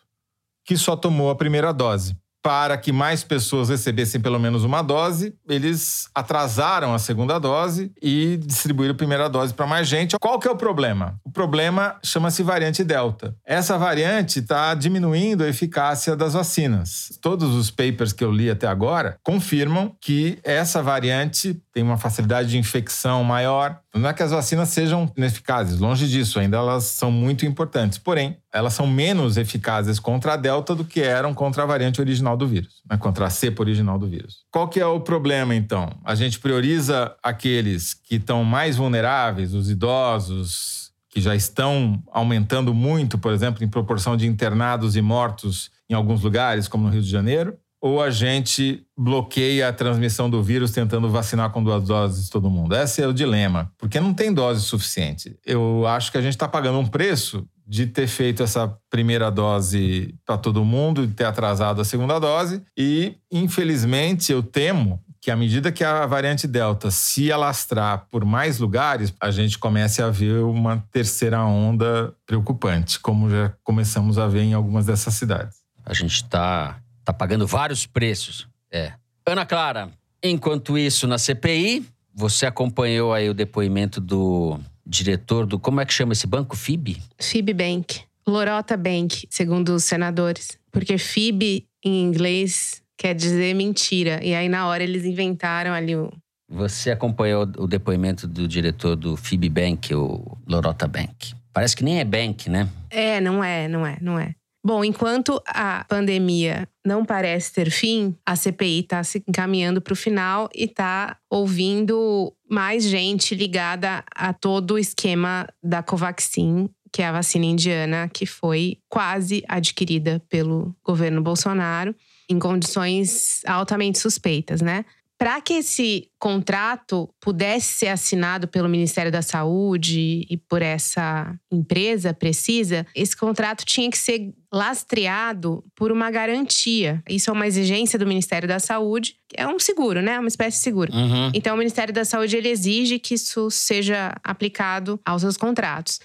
[SPEAKER 4] que só tomou a primeira dose. Para que mais pessoas recebessem pelo menos uma dose, eles atrasaram a segunda dose e distribuíram a primeira dose para mais gente. Qual que é o problema? O problema chama-se variante Delta. Essa variante está diminuindo a eficácia das vacinas. Todos os papers que eu li até agora confirmam que essa variante tem uma facilidade de infecção maior. Não é que as vacinas sejam ineficazes, longe disso, ainda elas são muito importantes. Porém, elas são menos eficazes contra a Delta do que eram contra a variante original do vírus, né? contra a cepa original do vírus. Qual que é o problema, então? A gente prioriza aqueles que estão mais vulneráveis, os idosos, que já estão aumentando muito, por exemplo, em proporção de internados e mortos em alguns lugares, como no Rio de Janeiro, ou a gente bloqueia a transmissão do vírus tentando vacinar com duas doses todo mundo? Esse é o dilema, porque não tem dose suficiente. Eu acho que a gente está pagando um preço de ter feito essa primeira dose para todo mundo, de ter atrasado a segunda dose, e infelizmente eu temo que à medida que a variante Delta se alastrar por mais lugares, a gente comece a ver uma terceira onda preocupante, como já começamos a ver em algumas dessas cidades.
[SPEAKER 2] A gente tá, tá pagando vários preços. É. Ana Clara, enquanto isso, na CPI, você acompanhou aí o depoimento do diretor do. Como é que chama esse banco? FIB?
[SPEAKER 6] FIB Bank. Lorota Bank, segundo os senadores. Porque FIB, em inglês, quer dizer mentira. E aí, na hora, eles inventaram ali o.
[SPEAKER 2] Você acompanhou o depoimento do diretor do FIB Bank, o Lorota Bank. Parece que nem é bank, né?
[SPEAKER 6] É, não é, não é, não é. Bom, enquanto a pandemia não parece ter fim, a CPI está se encaminhando para o final e está ouvindo mais gente ligada a todo o esquema da Covaxin, que é a vacina indiana que foi quase adquirida pelo governo Bolsonaro em condições altamente suspeitas, né? Para que esse contrato pudesse ser assinado pelo Ministério da Saúde e por essa empresa precisa, esse contrato tinha que ser lastreado por uma garantia. Isso é uma exigência do Ministério da Saúde, é um seguro, né? Uma espécie de seguro.
[SPEAKER 2] Uhum.
[SPEAKER 6] Então, o Ministério da Saúde ele exige que isso seja aplicado aos seus contratos.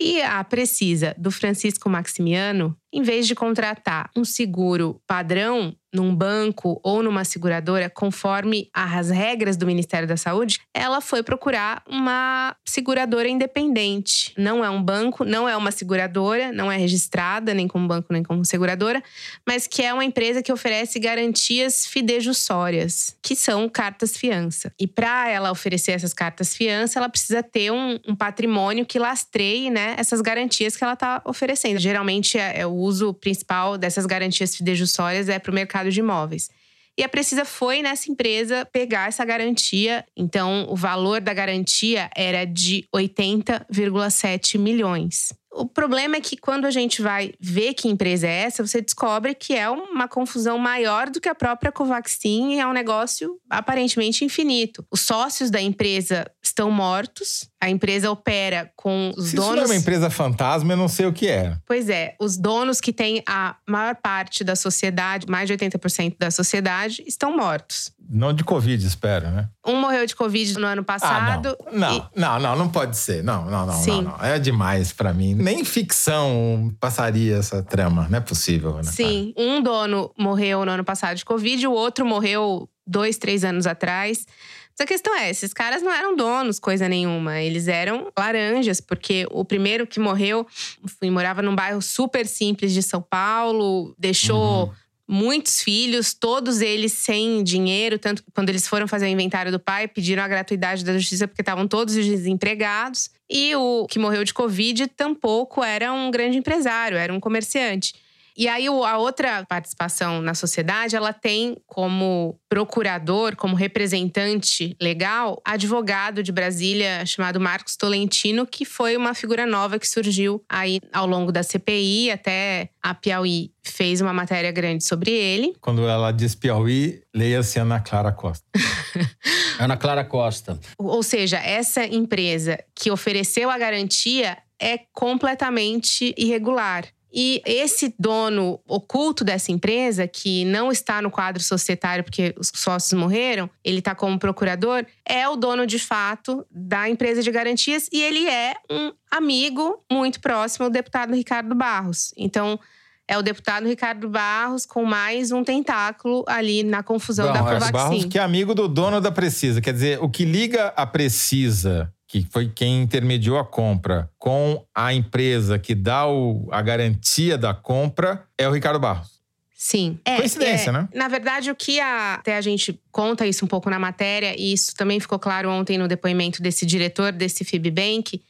[SPEAKER 6] E a precisa do Francisco Maximiano, em vez de contratar um seguro padrão num banco ou numa seguradora, conforme as regras do Ministério da Saúde, ela foi procurar uma seguradora independente. Não é um banco, não é uma seguradora, não é registrada nem como banco nem como seguradora, mas que é uma empresa que oferece garantias fidejussórias, que são cartas fiança. E para ela oferecer essas cartas fiança, ela precisa ter um, um patrimônio que lastreie né, essas garantias que ela está oferecendo. Geralmente, é, é, o uso principal dessas garantias fidejussórias é para o mercado de imóveis. E a Precisa foi nessa empresa pegar essa garantia. Então, o valor da garantia era de 80,7 milhões. O problema é que quando a gente vai ver que empresa é essa, você descobre que é uma confusão maior do que a própria Covaxin e é um negócio aparentemente infinito. Os sócios da empresa estão mortos, a empresa opera com os
[SPEAKER 4] Se
[SPEAKER 6] donos.
[SPEAKER 4] Isso não é uma empresa fantasma, eu não sei o que é.
[SPEAKER 6] Pois é, os donos que têm a maior parte da sociedade, mais de 80% da sociedade, estão mortos.
[SPEAKER 4] Não de Covid, espero, né?
[SPEAKER 6] Um morreu de Covid no ano passado.
[SPEAKER 4] Ah, não. Não, e... não, não, não pode ser. Não, não, não, não, não. É demais para mim. Nem ficção passaria essa trama. Não é possível, né?
[SPEAKER 6] Sim. Um dono morreu no ano passado de Covid, o outro morreu dois, três anos atrás. Mas a questão é, esses caras não eram donos, coisa nenhuma. Eles eram laranjas, porque o primeiro que morreu morava num bairro super simples de São Paulo, deixou. Uhum muitos filhos, todos eles sem dinheiro, tanto que quando eles foram fazer o inventário do pai, pediram a gratuidade da justiça porque estavam todos desempregados. E o que morreu de Covid tampouco era um grande empresário, era um comerciante. E aí a outra participação na sociedade, ela tem como procurador, como representante legal, advogado de Brasília chamado Marcos Tolentino, que foi uma figura nova que surgiu aí ao longo da CPI, até a Piauí fez uma matéria grande sobre ele.
[SPEAKER 4] Quando ela diz Piauí, leia-se Ana Clara Costa.
[SPEAKER 2] Ana Clara Costa.
[SPEAKER 6] Ou seja, essa empresa que ofereceu a garantia é completamente irregular. E esse dono oculto dessa empresa, que não está no quadro societário porque os sócios morreram, ele está como procurador, é o dono de fato da empresa de garantias e ele é um amigo muito próximo ao deputado Ricardo Barros. Então, é o deputado Ricardo Barros com mais um tentáculo ali na confusão Bom, da Covaxin. Barros
[SPEAKER 4] que é amigo do dono da Precisa. Quer dizer, o que liga a Precisa que foi quem intermediou a compra, com a empresa que dá o, a garantia da compra, é o Ricardo Barros.
[SPEAKER 6] Sim.
[SPEAKER 4] É, Coincidência,
[SPEAKER 6] é,
[SPEAKER 4] né?
[SPEAKER 6] Na verdade, o que a, até a gente conta isso um pouco na matéria, e isso também ficou claro ontem no depoimento desse diretor desse Fibbank,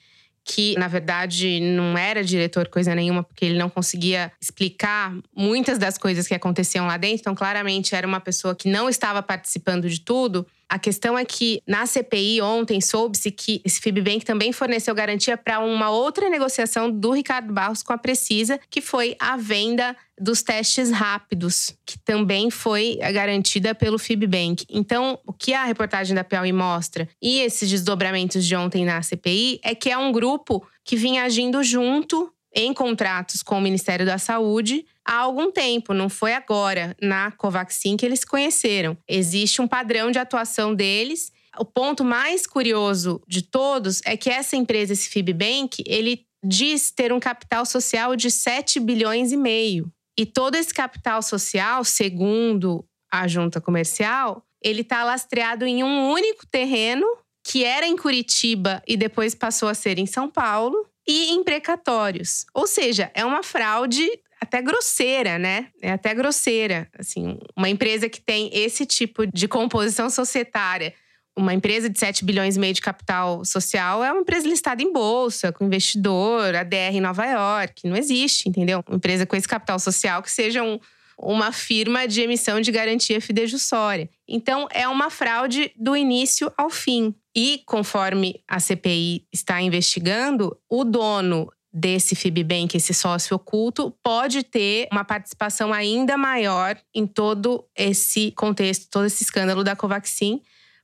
[SPEAKER 6] que na verdade não era diretor coisa nenhuma, porque ele não conseguia explicar muitas das coisas que aconteciam lá dentro. Então, claramente era uma pessoa que não estava participando de tudo. A questão é que na CPI ontem soube-se que esse Fibbank também forneceu garantia para uma outra negociação do Ricardo Barros com a Precisa, que foi a venda dos testes rápidos, que também foi garantida pelo Fibbank. Então, o que a reportagem da Piauí mostra e esses desdobramentos de ontem na CPI é que é um grupo que vinha agindo junto em contratos com o Ministério da Saúde há algum tempo, não foi agora, na Covaxin, que eles conheceram. Existe um padrão de atuação deles. O ponto mais curioso de todos é que essa empresa, esse Fibbank, ele diz ter um capital social de 7 bilhões e meio. E todo esse capital social, segundo a junta comercial, ele está lastreado em um único terreno que era em Curitiba e depois passou a ser em São Paulo e em precatórios. Ou seja, é uma fraude até grosseira, né? É até grosseira. Assim, uma empresa que tem esse tipo de composição societária, uma empresa de 7 bilhões e meio de capital social é uma empresa listada em bolsa, com investidor, ADR em Nova York. Não existe, entendeu? Uma empresa com esse capital social que seja um, uma firma de emissão de garantia fidejussória. Então, é uma fraude do início ao fim. E conforme a CPI está investigando, o dono desse Fibbank, esse sócio oculto, pode ter uma participação ainda maior em todo esse contexto, todo esse escândalo da Covaxin,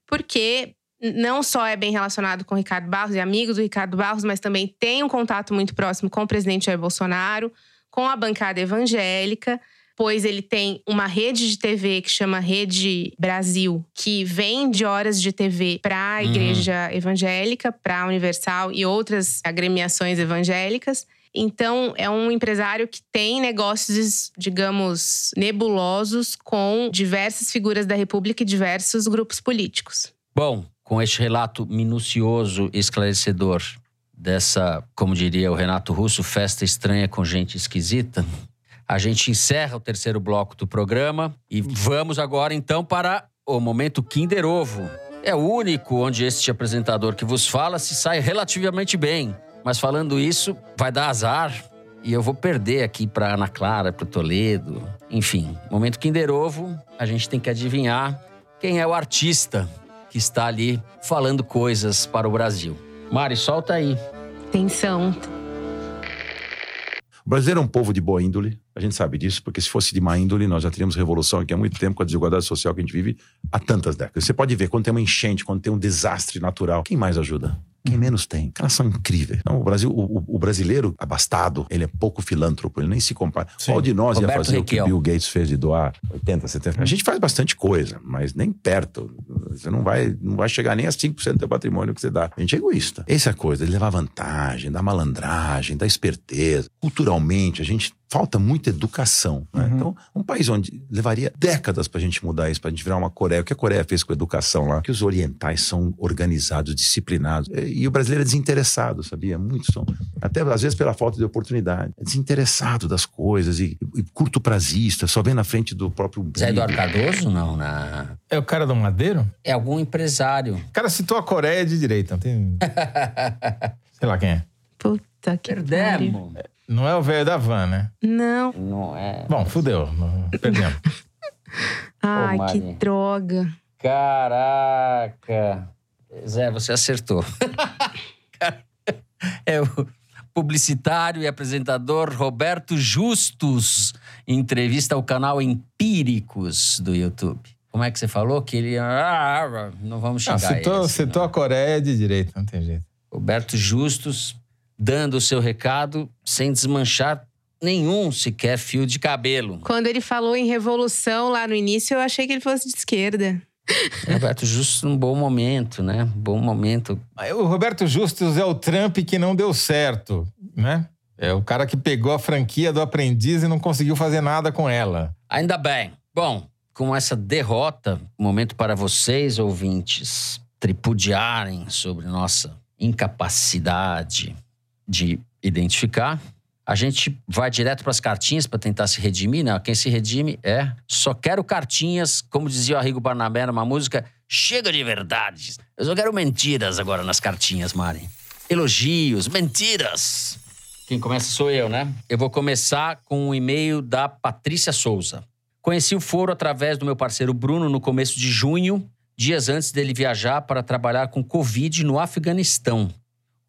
[SPEAKER 6] porque não só é bem relacionado com o Ricardo Barros e amigo do Ricardo Barros, mas também tem um contato muito próximo com o presidente Jair Bolsonaro, com a bancada evangélica pois ele tem uma rede de TV que chama Rede Brasil, que vende horas de TV para a uhum. igreja evangélica, para a Universal e outras agremiações evangélicas. Então, é um empresário que tem negócios, digamos, nebulosos com diversas figuras da República e diversos grupos políticos.
[SPEAKER 2] Bom, com este relato minucioso e esclarecedor dessa, como diria o Renato Russo, festa estranha com gente esquisita, a gente encerra o terceiro bloco do programa e vamos agora então para o momento Kinder Ovo. É o único onde este apresentador que vos fala se sai relativamente bem. Mas falando isso, vai dar azar e eu vou perder aqui para Ana Clara, para Toledo. Enfim, momento Kinder Ovo, a gente tem que adivinhar quem é o artista que está ali falando coisas para o Brasil. Mari, solta aí.
[SPEAKER 6] Tensão.
[SPEAKER 10] O brasileiro é um povo de boa índole, a gente sabe disso, porque se fosse de má índole, nós já teríamos revolução aqui há muito tempo com a desigualdade social que a gente vive há tantas décadas. Você pode ver, quando tem uma enchente, quando tem um desastre natural, quem mais ajuda? Quem menos tem. Elas são incríveis. Então, o, Brasil, o, o, brasileiro abastado, ele é pouco filântropo, ele nem se compara. Sim. Qual de nós Roberto ia fazer Requiel. o que Bill Gates fez de doar 80, 70? A gente faz bastante coisa, mas nem perto. Você não vai, não vai chegar nem a 5% do patrimônio que você dá. A gente é egoísta. Essa é a coisa, de levar vantagem, da malandragem, da esperteza. Culturalmente, a gente falta muita educação. Né? Uhum. Então, um país onde levaria décadas para a gente mudar isso, para a gente virar uma Coreia. O que a Coreia fez com a educação lá? Que os orientais são organizados, disciplinados. E o brasileiro é desinteressado, sabia? Muitos são. Até às vezes pela falta de oportunidade. É desinteressado das coisas e, e curto prazista, só vem na frente do próprio.
[SPEAKER 2] Zé Eduardo Cardoso, não? Na...
[SPEAKER 4] É o cara do Madeiro?
[SPEAKER 2] É algum empresário.
[SPEAKER 4] O cara citou a Coreia de direita, não tem. Sei lá quem é.
[SPEAKER 6] Puta que Perdemos.
[SPEAKER 4] Não é o velho da van, né?
[SPEAKER 6] Não.
[SPEAKER 2] Não é.
[SPEAKER 4] Bom, fudeu. Perdemos.
[SPEAKER 6] Ai, Ô, que droga.
[SPEAKER 2] Caraca. Zé, você acertou. é o publicitário e apresentador Roberto Justus, em entrevista ao canal Empíricos do YouTube. Como é que você falou? Que ele. Ah, não vamos chegar ah,
[SPEAKER 4] citou, esse, citou não. a Coreia de direito, não tem jeito.
[SPEAKER 2] Roberto Justus, dando o seu recado sem desmanchar nenhum sequer fio de cabelo.
[SPEAKER 6] Quando ele falou em revolução lá no início, eu achei que ele fosse de esquerda.
[SPEAKER 2] Roberto Justus num bom momento, né? Bom momento.
[SPEAKER 4] O Roberto Justus é o Trump que não deu certo, né? É o cara que pegou a franquia do aprendiz e não conseguiu fazer nada com ela.
[SPEAKER 2] Ainda bem. Bom, com essa derrota, momento para vocês, ouvintes, tripudiarem sobre nossa incapacidade de identificar. A gente vai direto para as cartinhas para tentar se redimir, né? Quem se redime é só quero cartinhas, como dizia o Arrigo Barnabé numa música, chega de verdades. Eu só quero mentiras agora nas cartinhas, Mari. Elogios, mentiras. Quem começa sou eu, né? Eu vou começar com um e-mail da Patrícia Souza. Conheci o foro através do meu parceiro Bruno no começo de junho, dias antes dele viajar para trabalhar com Covid no Afeganistão.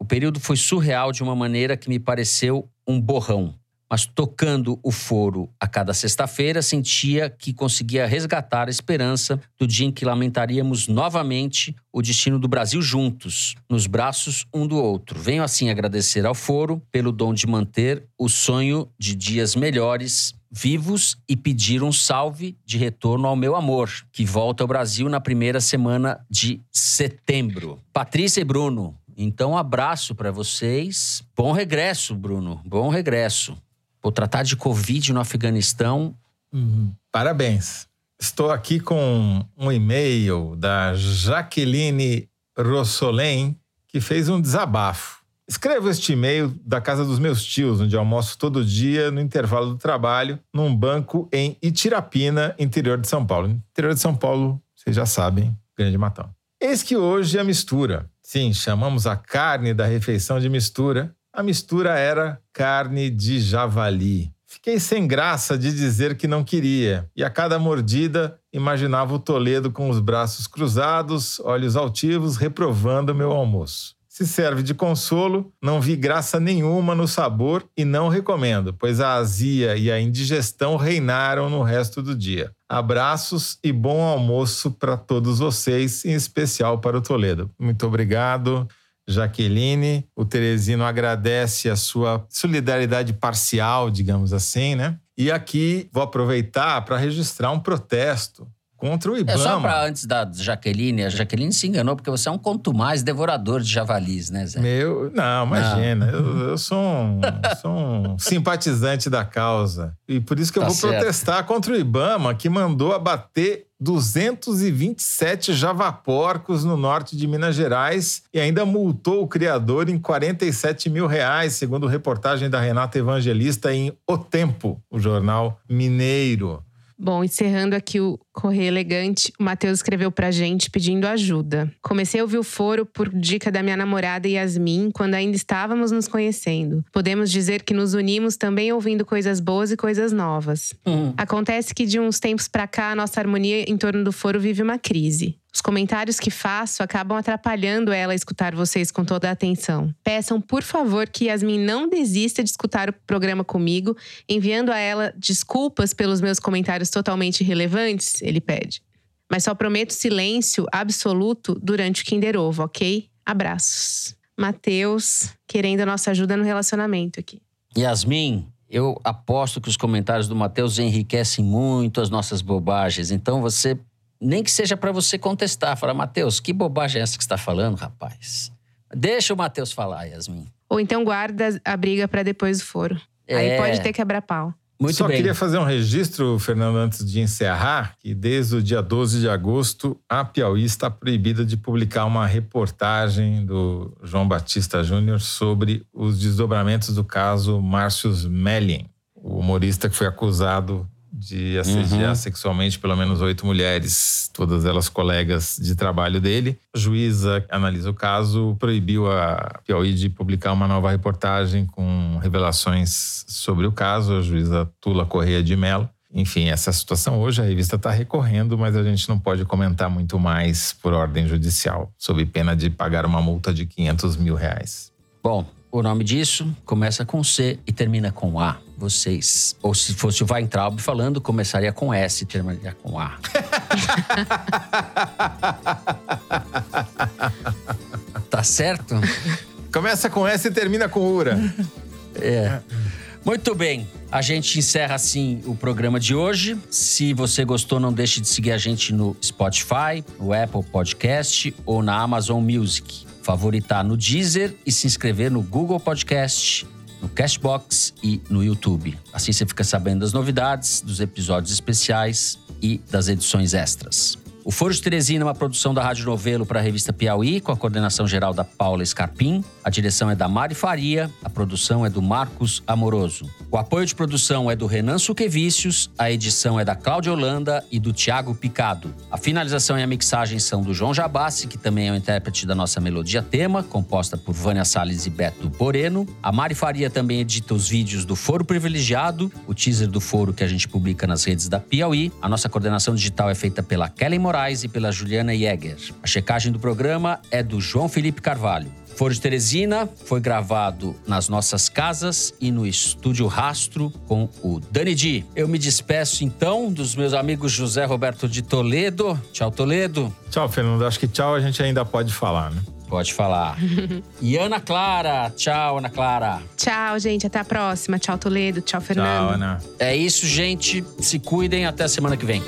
[SPEAKER 2] O período foi surreal de uma maneira que me pareceu um borrão. Mas tocando o foro a cada sexta-feira, sentia que conseguia resgatar a esperança do dia em que lamentaríamos novamente o destino do Brasil juntos, nos braços um do outro. Venho assim agradecer ao foro pelo dom de manter o sonho de dias melhores vivos e pedir um salve de retorno ao meu amor, que volta ao Brasil na primeira semana de setembro. Patrícia e Bruno, então, um abraço para vocês. Bom regresso, Bruno. Bom regresso. Por tratar de Covid no Afeganistão.
[SPEAKER 4] Uhum. Parabéns. Estou aqui com um e-mail da Jaqueline Rossolen, que fez um desabafo. Escrevo este e-mail da casa dos meus tios, onde almoço todo dia no intervalo do trabalho, num banco em Itirapina, interior de São Paulo. Interior de São Paulo, vocês já sabem, Grande Matão. Eis que hoje a mistura. Sim, chamamos a carne da refeição de mistura. A mistura era carne de javali. Fiquei sem graça de dizer que não queria, e a cada mordida imaginava o Toledo com os braços cruzados, olhos altivos, reprovando meu almoço. Se serve de consolo, não vi graça nenhuma no sabor e não recomendo, pois a azia e a indigestão reinaram no resto do dia. Abraços e bom almoço para todos vocês, em especial para o Toledo. Muito obrigado. Jaqueline, o Teresino agradece a sua solidariedade parcial, digamos assim, né? E aqui vou aproveitar para registrar um protesto contra o
[SPEAKER 2] É
[SPEAKER 4] Ibama.
[SPEAKER 2] só pra antes da Jaqueline, a Jaqueline se enganou porque você é um mais devorador de javalis, né, Zé?
[SPEAKER 4] Meu, não, imagina. Eu, eu sou, um, sou um simpatizante da causa. E por isso que eu
[SPEAKER 2] Tá
[SPEAKER 4] vou
[SPEAKER 2] certo.
[SPEAKER 4] protestar contra o Ibama, que mandou abater 227 javaporcos no norte de Minas Gerais e ainda multou o criador em 47 mil reais, segundo reportagem da Renata Evangelista em O Tempo, o jornal mineiro.
[SPEAKER 6] Bom, encerrando aqui o Correio Elegante, o Matheus escreveu pra gente pedindo ajuda. Comecei a ouvir o foro por dica da minha namorada Yasmin quando ainda estávamos nos conhecendo. Podemos dizer que nos unimos também ouvindo coisas boas e coisas novas. Acontece que de uns tempos pra cá, a nossa harmonia em torno do foro vive uma crise. Os comentários que faço acabam atrapalhando ela a escutar vocês com toda a atenção. Peçam, por favor, que Yasmin não desista de escutar o programa comigo, enviando a ela desculpas pelos meus comentários totalmente irrelevantes, ele pede. Mas só prometo silêncio absoluto durante o Kinder Ovo, ok? Abraços. Matheus, querendo a nossa ajuda no relacionamento aqui.
[SPEAKER 2] Yasmin, eu aposto que os comentários do Matheus enriquecem muito as nossas bobagens. Então você, nem que seja pra você contestar, falar, Matheus, que bobagem é essa que você está falando, rapaz? Deixa o Matheus falar, Yasmin.
[SPEAKER 6] Ou então guarda a briga pra depois do foro. Aí
[SPEAKER 2] É.
[SPEAKER 6] pode ter quebra-pau.
[SPEAKER 2] Muito
[SPEAKER 4] Só
[SPEAKER 2] bem.
[SPEAKER 4] queria fazer um registro, Fernando, antes de encerrar, que desde o dia 12 de agosto, a Piauí está proibida de publicar uma reportagem do João Batista Júnior sobre os desdobramentos do caso Márcios Mellin, o humorista que foi acusado de assediar
[SPEAKER 2] Uhum.
[SPEAKER 4] sexualmente pelo menos oito mulheres, todas elas colegas de trabalho dele. A juíza analisa o caso proibiu a Piauí de publicar uma nova reportagem com revelações sobre o caso. A juíza Tula Correia de Mello. Enfim, essa situação hoje a revista está recorrendo, mas a gente não pode comentar muito mais por ordem judicial, sob pena de pagar uma multa de 500 mil reais.
[SPEAKER 2] Bom, o nome disso começa com C e termina com A. Vocês. Ou se fosse o Weintraub falando, começaria com S e terminaria com A. tá certo?
[SPEAKER 4] Começa com S e termina com URA.
[SPEAKER 2] É. Muito bem, a gente encerra assim o programa de hoje. Se você gostou, não deixe de seguir a gente no Spotify, no Apple Podcast ou na Amazon Music. Favoritar no Deezer e se inscrever no Google Podcast, no Cashbox e no YouTube. Assim você fica sabendo das novidades, dos episódios especiais e das edições extras. O Foro de Teresina é uma produção da Rádio Novelo para a revista Piauí, com a coordenação geral da Paula Scarpim. A direção é da Mari Faria, a produção é do Marcos Amoroso. O apoio de produção é do Renan Suquevicius, a edição é da Cláudia Holanda e do Tiago Picado. A finalização e a mixagem são do João Jabassi, que também é o intérprete da nossa melodia tema, composta por Vânia Salles e Beto Boreno. A Mari Faria também edita os vídeos do Foro Privilegiado, o teaser do foro que a gente publica nas redes da Piauí. A nossa coordenação digital é feita pela Kelly Moraes e pela Juliana Jäger. A checagem do programa é do João Felipe Carvalho. Foro de Teresina foi gravado nas nossas casas e no estúdio Rastro com o Dani Di. Eu me despeço então dos meus amigos José Roberto de Toledo. Tchau, Toledo.
[SPEAKER 4] Tchau, Fernando. Acho que tchau a gente ainda pode falar, né?
[SPEAKER 2] Pode falar. e Ana Clara. Tchau, Ana Clara.
[SPEAKER 6] Tchau, gente. Até a próxima. Tchau, Toledo. Tchau, Fernando.
[SPEAKER 4] Tchau, Ana.
[SPEAKER 2] É isso, gente. Se cuidem. Até a semana que vem.